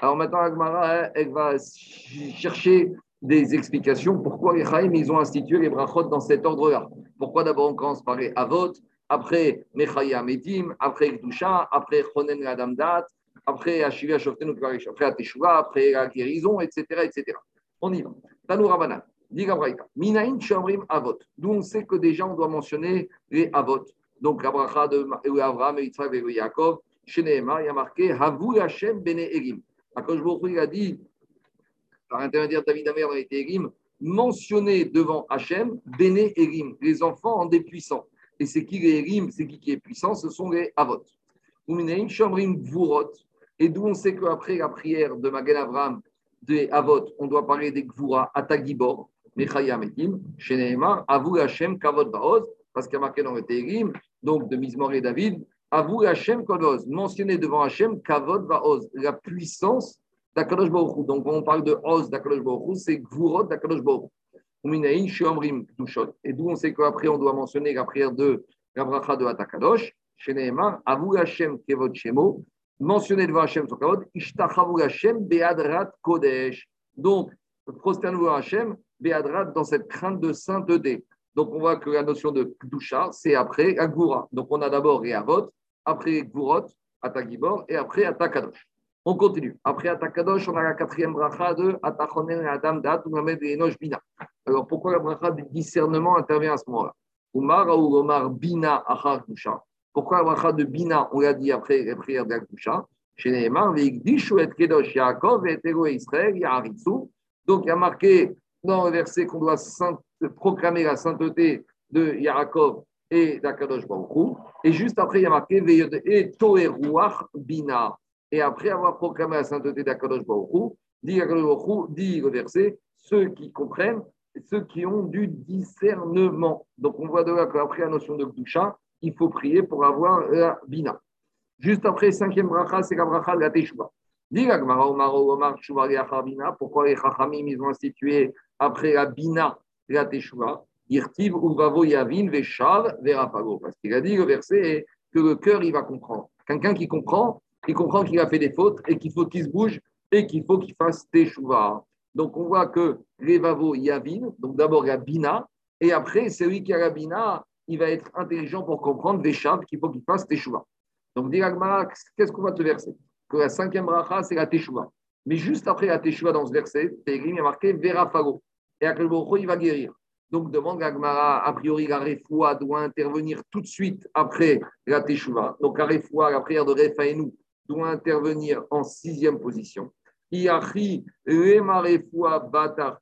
Speaker 2: Alors maintenant, Agmara, elle va chercher des explications pourquoi les Chaim, ils ont institué les brachot dans cet ordre-là. Pourquoi d'abord on commence par les Avot, après Mechaya Medim, après Gdusha, après Chonen Radamdat, après Ashivia Shoften, après Ateshua, après la guérison, etc. etc. On y va. Tanou Rabanan, dit Minaïn Shamrim Avot. D'où on sait que déjà on doit mentionner les Avot. Donc de Abraham, Yitzhak et Yaakov, chez Nehema, il y a marqué Havu Hashem Bene Egim. Akash Baruch il a dit, par intermédiaire de David Amer dans les Tegim, mentionner devant Hashem Bene Egim, les enfants en des puissants. Et c'est qui les Erim, c'est qui qui est puissant Ce sont les Avot. Et d'où on sait qu'après la prière de Magen Avram, des Avot, on doit parler des Gvura, Atagibor, Mechaya Metim, Sheneemar, Avou Hashem Kavod Baoz, parce qu'il y a marqué dans le Térim, donc de Mizmor et David, Avou Hashem Kavod, mentionné devant Hashem Kavod Baoz, la puissance d'Akadosh Baruch Donc quand on parle de Oz d'Akadosh c'est Gvurot d'Akadosh Baruch et d'où on sait qu'après, on doit mentionner la prière de la bracha de Atakadosh, chez Nehemar, Avou Hashem Kevod Shemo, mentionné devant Hashem son Ishtachavu Hashem Beadrat Kodesh. Donc, prosternez-vous Hashem Beadrat dans cette crainte de sainteté. Donc, on voit que la notion de Kdusha, c'est après Agoura. Donc, on a d'abord Rehavot, après Gvurot, Atagibor, et après Atakadosh. On continue. Après Atakadosh, on a la quatrième bracha de Atachonen Adam Dat Umamed Enosh Bina. Alors pourquoi la bracha du discernement intervient à ce moment-là? Umar ou Omar Bina Achar. Pourquoi la bracha de Bina, on l'a dit après les prières d'Akusha Chez et Kedosh Yaakov et Ego Israël. Donc il y a marqué dans le verset qu'on doit proclamer la sainteté de Yaakov et d'Akadosh Baruch Et juste après, il y a marqué et Toeruach Bina. Et après avoir proclamé la sainteté d'Akadosh Baruch dit, dit le verset, ceux qui comprennent, ceux qui ont du discernement. Donc on voit de là qu'après la notion de Gdusha, il faut prier pour avoir la Bina. Juste après, cinquième bracha, c'est la bracha de la Teshuvah. Dit la Gemara, Omar, Omar, Bina. Pourquoi les Chachamim, ils ont institué après la Bina, la Teshuvah? Irtiv, Uvavo, Yavin, Veshav, Verapago. Parce qu'il a dit le verset, que le cœur, il va comprendre. Quelqu'un qui comprend, il comprend qu'il a fait des fautes et qu'il faut qu'il se bouge et qu'il faut qu'il fasse teshuva. Donc, on voit que Revavo Yavin, donc d'abord il y a Bina, et après, celui qui a la Bina, il va être intelligent pour comprendre Veshav qu'il faut qu'il fasse teshuva. Donc, Diragma, qu'est-ce qu'on va te verser? Que la cinquième bracha, c'est la teshuva. Mais juste après la teshuva dans ce verset, y a marqué Vera Fago. Et Akelboro, il va guérir. Donc, demande Gagmara, a priori, la refoua doit intervenir tout de suite après la teshuva. Donc, la refoua, la prière de Refaenu, doit intervenir en sixième position.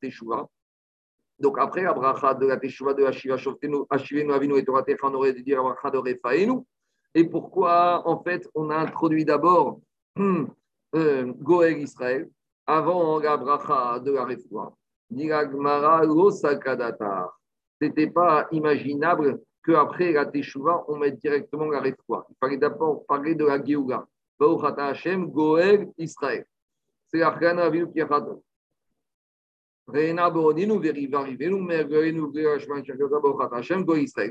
Speaker 2: Teshuva. Donc, après la bracha de la teshuva de Hashiva Shoftenu, Hashivenu Avinu et Toratecha, on aurait dû dire bracha de Refaenu. Et pourquoi, en fait, on a introduit d'abord euh, Goël Israël avant la bracha de la refoua? Ce n'était pas imaginable qu'après la Teshuvah, on mette directement la refoua. Il fallait d'abord parler de la Géoula. C'est.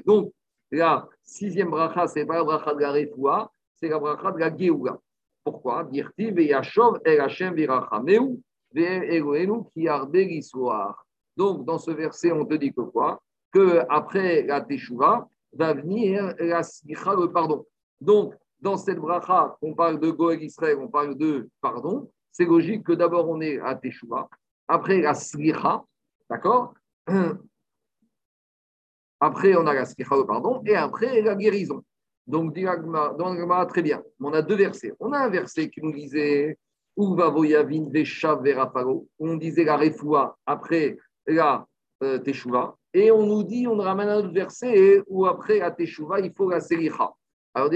Speaker 2: Donc, la sixième bracha, ce n'est pas la bracha de la refoua, c'est la bracha de la Géoula. Pourquoi? Dirti, Hashem. Donc, dans ce verset, on te dit que quoi? Que après la Teshuvah, va venir la Slicha, le pardon. Donc, dans cette bracha, on parle de Goël Israël, on parle de pardon. C'est logique que d'abord on est à Teshuvah, après la Slicha, d'accord? Après, on a la Slicha, pardon, et après la guérison. Donc, dans le très bien. On a deux versets. On a un verset qui nous disait on disait la refoua après la euh, teshuva. Et on nous dit, on ramène un autre verset où après la teshuva, il faut la selicha. Alors,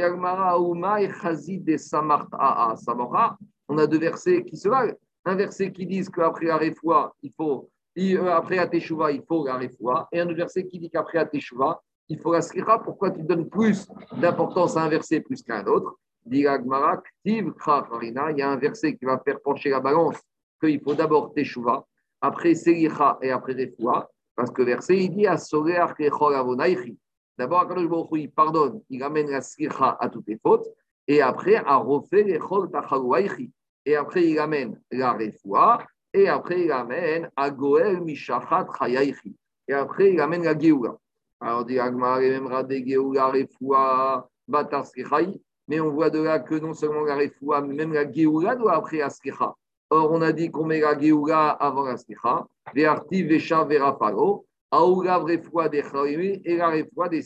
Speaker 2: on a deux versets qui se valent. Un verset qui dit qu'après la refoua, il faut, euh, après la teshuva, il faut la refoua. Et un autre verset qui dit qu'après la teshuva, il faut la selicha. Pourquoi tu donnes plus d'importance à un verset plus qu'à un autre il y a un verset qui va faire pencher la balance qu'il faut d'abord Teshuvah, après Selicha et après Refoua, parce que verset il dit à D'abord, quand il pardonne, il amène la Selicha à toutes les fautes, et après à refaire les Et après, il amène la Refoua, et après, il amène à Goel Mishachat Chayaichi. Et après, il amène la Geoula. Alors, dit Agmar, il aimera des Geoula, Refoua, Batar. Mais on voit de là que non seulement la refoua, mais même la Géoula doit après la Or, on a dit qu'on met la Géoula avant la Slicha. Ve'arti vecha verafalo. Des et la des.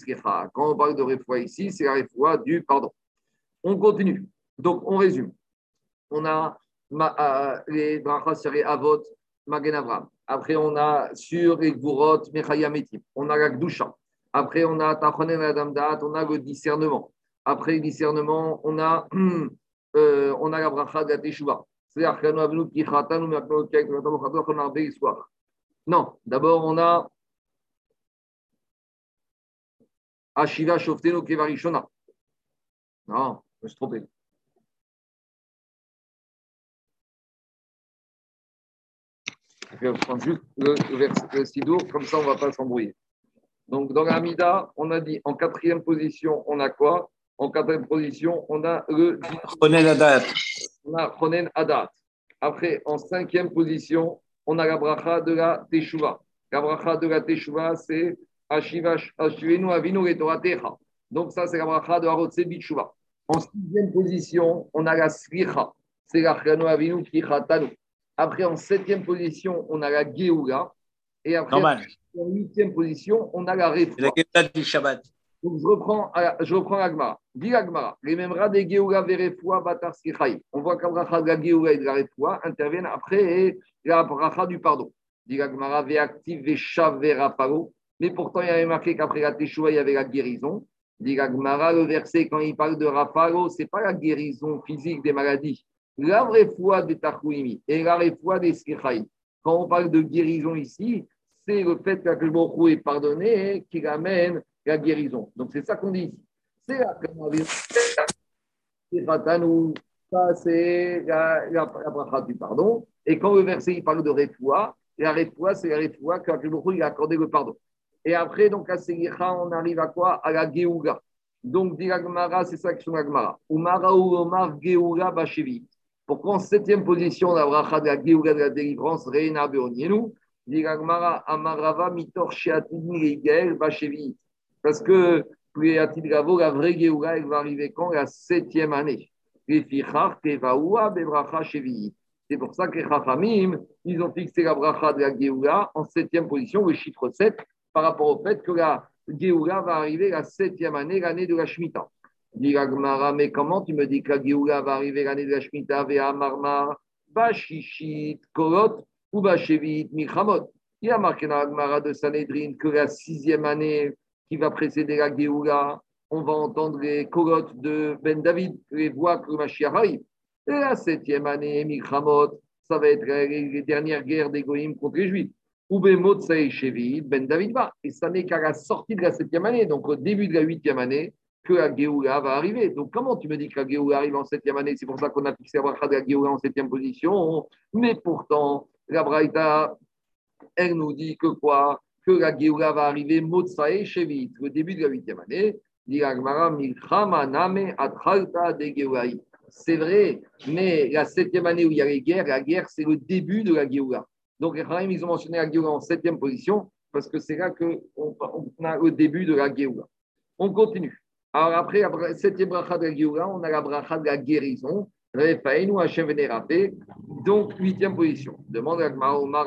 Speaker 2: Quand on parle de ici, c'est la du pardon. On continue. Donc, on résume. On a euh, les brachas sur Avot, Magen Avram. Après, on a sur les Gvurot, Mechayametim. On a la Gdusha. Après, on a Tachonen Adamdat, on a le discernement. Après le discernement, on a, euh, on a la bracha de la teshuva. Non, d'abord on a Ashiva Shofteno Kevarishona. Non, je me suis trompé. Je vais prendre juste le, verset Sidour, comme ça on ne va pas s'embrouiller. Donc dans la Mida, on a dit en quatrième position, on a quoi? En quatrième position, on a le.
Speaker 3: Chonen Adat.
Speaker 2: On a Chonen Adat. Après, en cinquième position, on a la bracha de la Teshuvah. La bracha de la Teshuvah, c'est Donc, ça, c'est la bracha de Harotse Bitshuva. En sixième position, on a la Slicha. C'est la Chano Avinu Kichatanu. Après, en septième position, on a la Geoula. Et après, en huitième position, on a la Refa.
Speaker 3: La du Shabbat.
Speaker 2: Donc, je reprends, je reprends l'agmara. Dis l'agmara. Les mêmes des Géoula Verefoua Batar On voit qu'Abracha de la Géoula et de la Refoua interviennent après la bracha du pardon. Dit l'agmara Veactiv Veshav Veraparo. Mais pourtant, il y avait marqué qu'après la Teshua, il y avait la guérison. Dit l'agmara, le verset, quand il parle de Raparo, ce n'est pas la guérison physique des maladies. La Refoua des Tachouimi et la Refoua des Sirchaï. Quand on parle de guérison ici, c'est le fait que est pardonné qui amène la guérison. Donc c'est ça qu'on dit ici. C'est la ça c'est la, la, bracha du pardon. Et quand le verset il parle de refoua, la refoua, c'est la refoua il a accordé le pardon. Et après, donc à Selicha, on arrive à quoi? À la Géouga. Donc, dit l'Agmara, c'est ça que son Agmara. Umara ou Omar Geoula Bachevi. Pourquoi en septième position, la bracha de la Geoula de la délivrance, Reina Beonienu, dit l'Agmara, Amarava Mitor Sheatini Leigel Bachevi. Parce que, Priatid Gavo, la vraie Geoula, elle va arriver quand? La septième année. C'est pour ça que les Chachamim, ils ont fixé la bracha de la Géoula en septième position, le chiffre 7, par rapport au fait que la Géoula va arriver la septième année, l'année de la Shemitah. Dit mais comment tu me dis que la Géoula va arriver l'année de la Shemitah, Vea Marmar, Bashishit, Korot, ou Bashevit, Milchamot Il y a marqué dans la de Sanhedrin que la sixième année qui va précéder la Géoula, on va entendre les Korot de Ben David, les voix que Mashiach arrive. Et la septième année, Milchamot, ça va être les dernières guerres des Goïms contre les Juifs. Ben David va. Et ça n'est qu'à la sortie de la septième année, donc au début de la huitième année, que la Géoula va arriver. Donc comment tu me dis que la Géoula arrive en septième année? C'est pour ça qu'on a fixé la de la Géoula en septième position. Mais pourtant, la Braïta, elle nous dit que quoi? Que la Géoula va arriver Motsae Shevit, le début de la huitième année. Dit de Géoulaï. C'est vrai, mais la septième année où il y a les guerres, la guerre, c'est le début de la Géoula. Donc, ils ont mentionné la Géoula en septième position parce que c'est là qu'on on a le début de la Géoula. On continue. Alors, après la septième bracha de la Géoula, on a la bracha de la guérison. Donc, huitième position. Demande à Omar,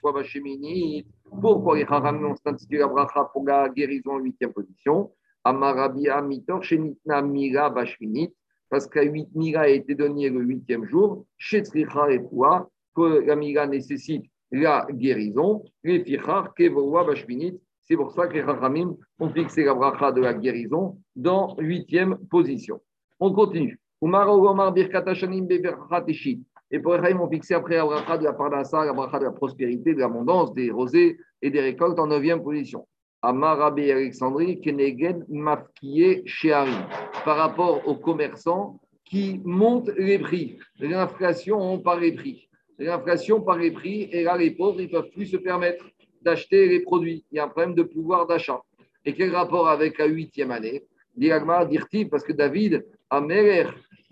Speaker 2: pourquoi les Rahim ont institué la bracha pour la guérison en huitième position? Amarabia Mitor Shenitna Mira Bashminit parce qu'à 8 mira a été donné le huitième jour, chez Tricha et Poua, que la mira nécessite la guérison, les Fichar, Kevoa, Bashminit. C'est pour ça que les Rachamim ont fixé la bracha de la guérison dans huitième position. On continue. Et pour les ont fixé après la bracha de la Parnassa, la bracha de la prospérité, de l'abondance, des rosées et des récoltes en neuvième position. Amarabé Alexandrie, Keneged Mafkiye Sheharim, par rapport aux commerçants qui montent les prix. L'inflation par les prix. L'inflation par les prix, et là, les pauvres, ils ne peuvent plus se permettre d'acheter les produits. Il y a un problème de pouvoir d'achat. Et quel rapport avec la huitième année? Parce que David, à Merer,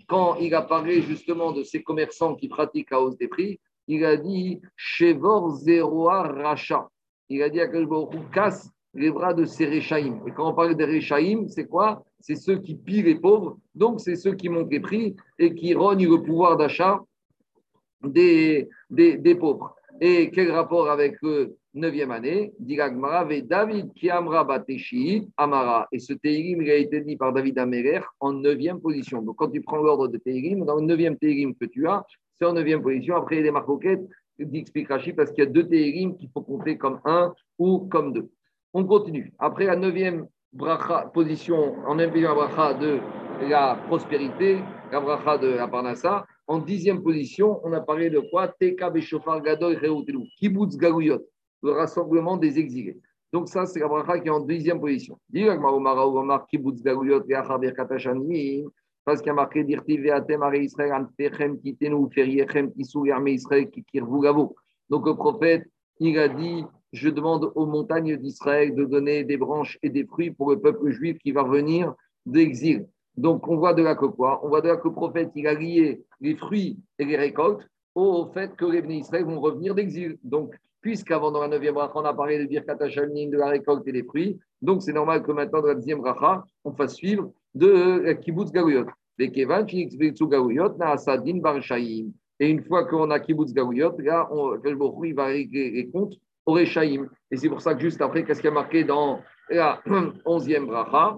Speaker 2: quand il a parlé justement de ces commerçants qui pratiquent la hausse des prix, il a dit Shevor Zeroa Racha. Il a dit à casse les bras de ces Réchaïm. Et quand on parle des Réchaïm, c'est quoi? C'est ceux qui pillent les pauvres, donc c'est ceux qui montent les prix et qui rognent le pouvoir d'achat des, des, pauvres. Et quel rapport avec le neuvième année? Diragmara David qui amra amara. Et ce Teirim, il a été dit par David Amérer en neuvième position. Donc quand tu prends l'ordre de Teirim, dans le neuvième Teirim que tu as, c'est en neuvième position. Après, il des marcoquettes, d'explique parce qu'il y a deux Teirim qu'il faut compter comme un ou comme deux. On continue. Après la neuvième position, en neuvième bracha de la prospérité, la bracha de la parnassa, en dixième position, on a parlé de quoi? Teka Beshofar Gadol Kibbutz Gagouyot, le rassemblement des exilés. Donc ça, c'est la qui est en dixième position. Kibbutz parce qu'il a marqué Kitenu. Donc le prophète, il a dit je demande aux montagnes d'Israël de donner des branches et des fruits pour le peuple juif qui va venir d'exil. Donc, on voit de là que quoi On voit de là que le prophète, a lié les fruits et les récoltes au fait que les bénis Israël vont revenir d'exil. Donc, puisqu'avant, dans la 9e bracha, on a parlé de Birkat de la récolte et des fruits, donc c'est normal que maintenant, dans la 10e bracha, on fasse suivre de Kibbutz Gaouyot. Et une fois qu'on a Kibbutz Gaouyot, là, on, il va régler les comptes au Et c'est pour ça que juste après, qu'est-ce qui a marqué dans la 11e bracha?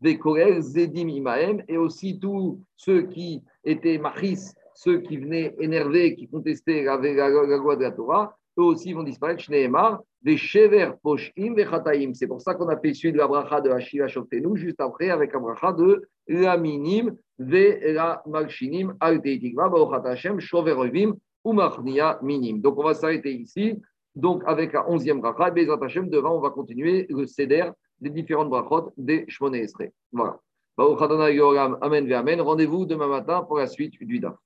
Speaker 2: des Korel, Zedim Imaem, et aussi tous ceux qui étaient Machis, ceux qui venaient énervés, qui contestaient la, loi de la Torah, eux aussi vont disparaître. Shneemar, des shever poshim vechataim. C'est pour ça qu'on a fait suivre la bracha de Hashira Shoftenu juste après avec la bracha de la minim ve la malchinim al teitikva baochat Hashem shoverevim umachnia minim. Donc on va s'arrêter ici. Donc avec la onzième bracha, Bezat Hashem, devant on va continuer le seder des différentes brachot des Shmoné Esrei. Voilà. Amen, Amen. Rendez-vous demain matin pour la suite du DAF.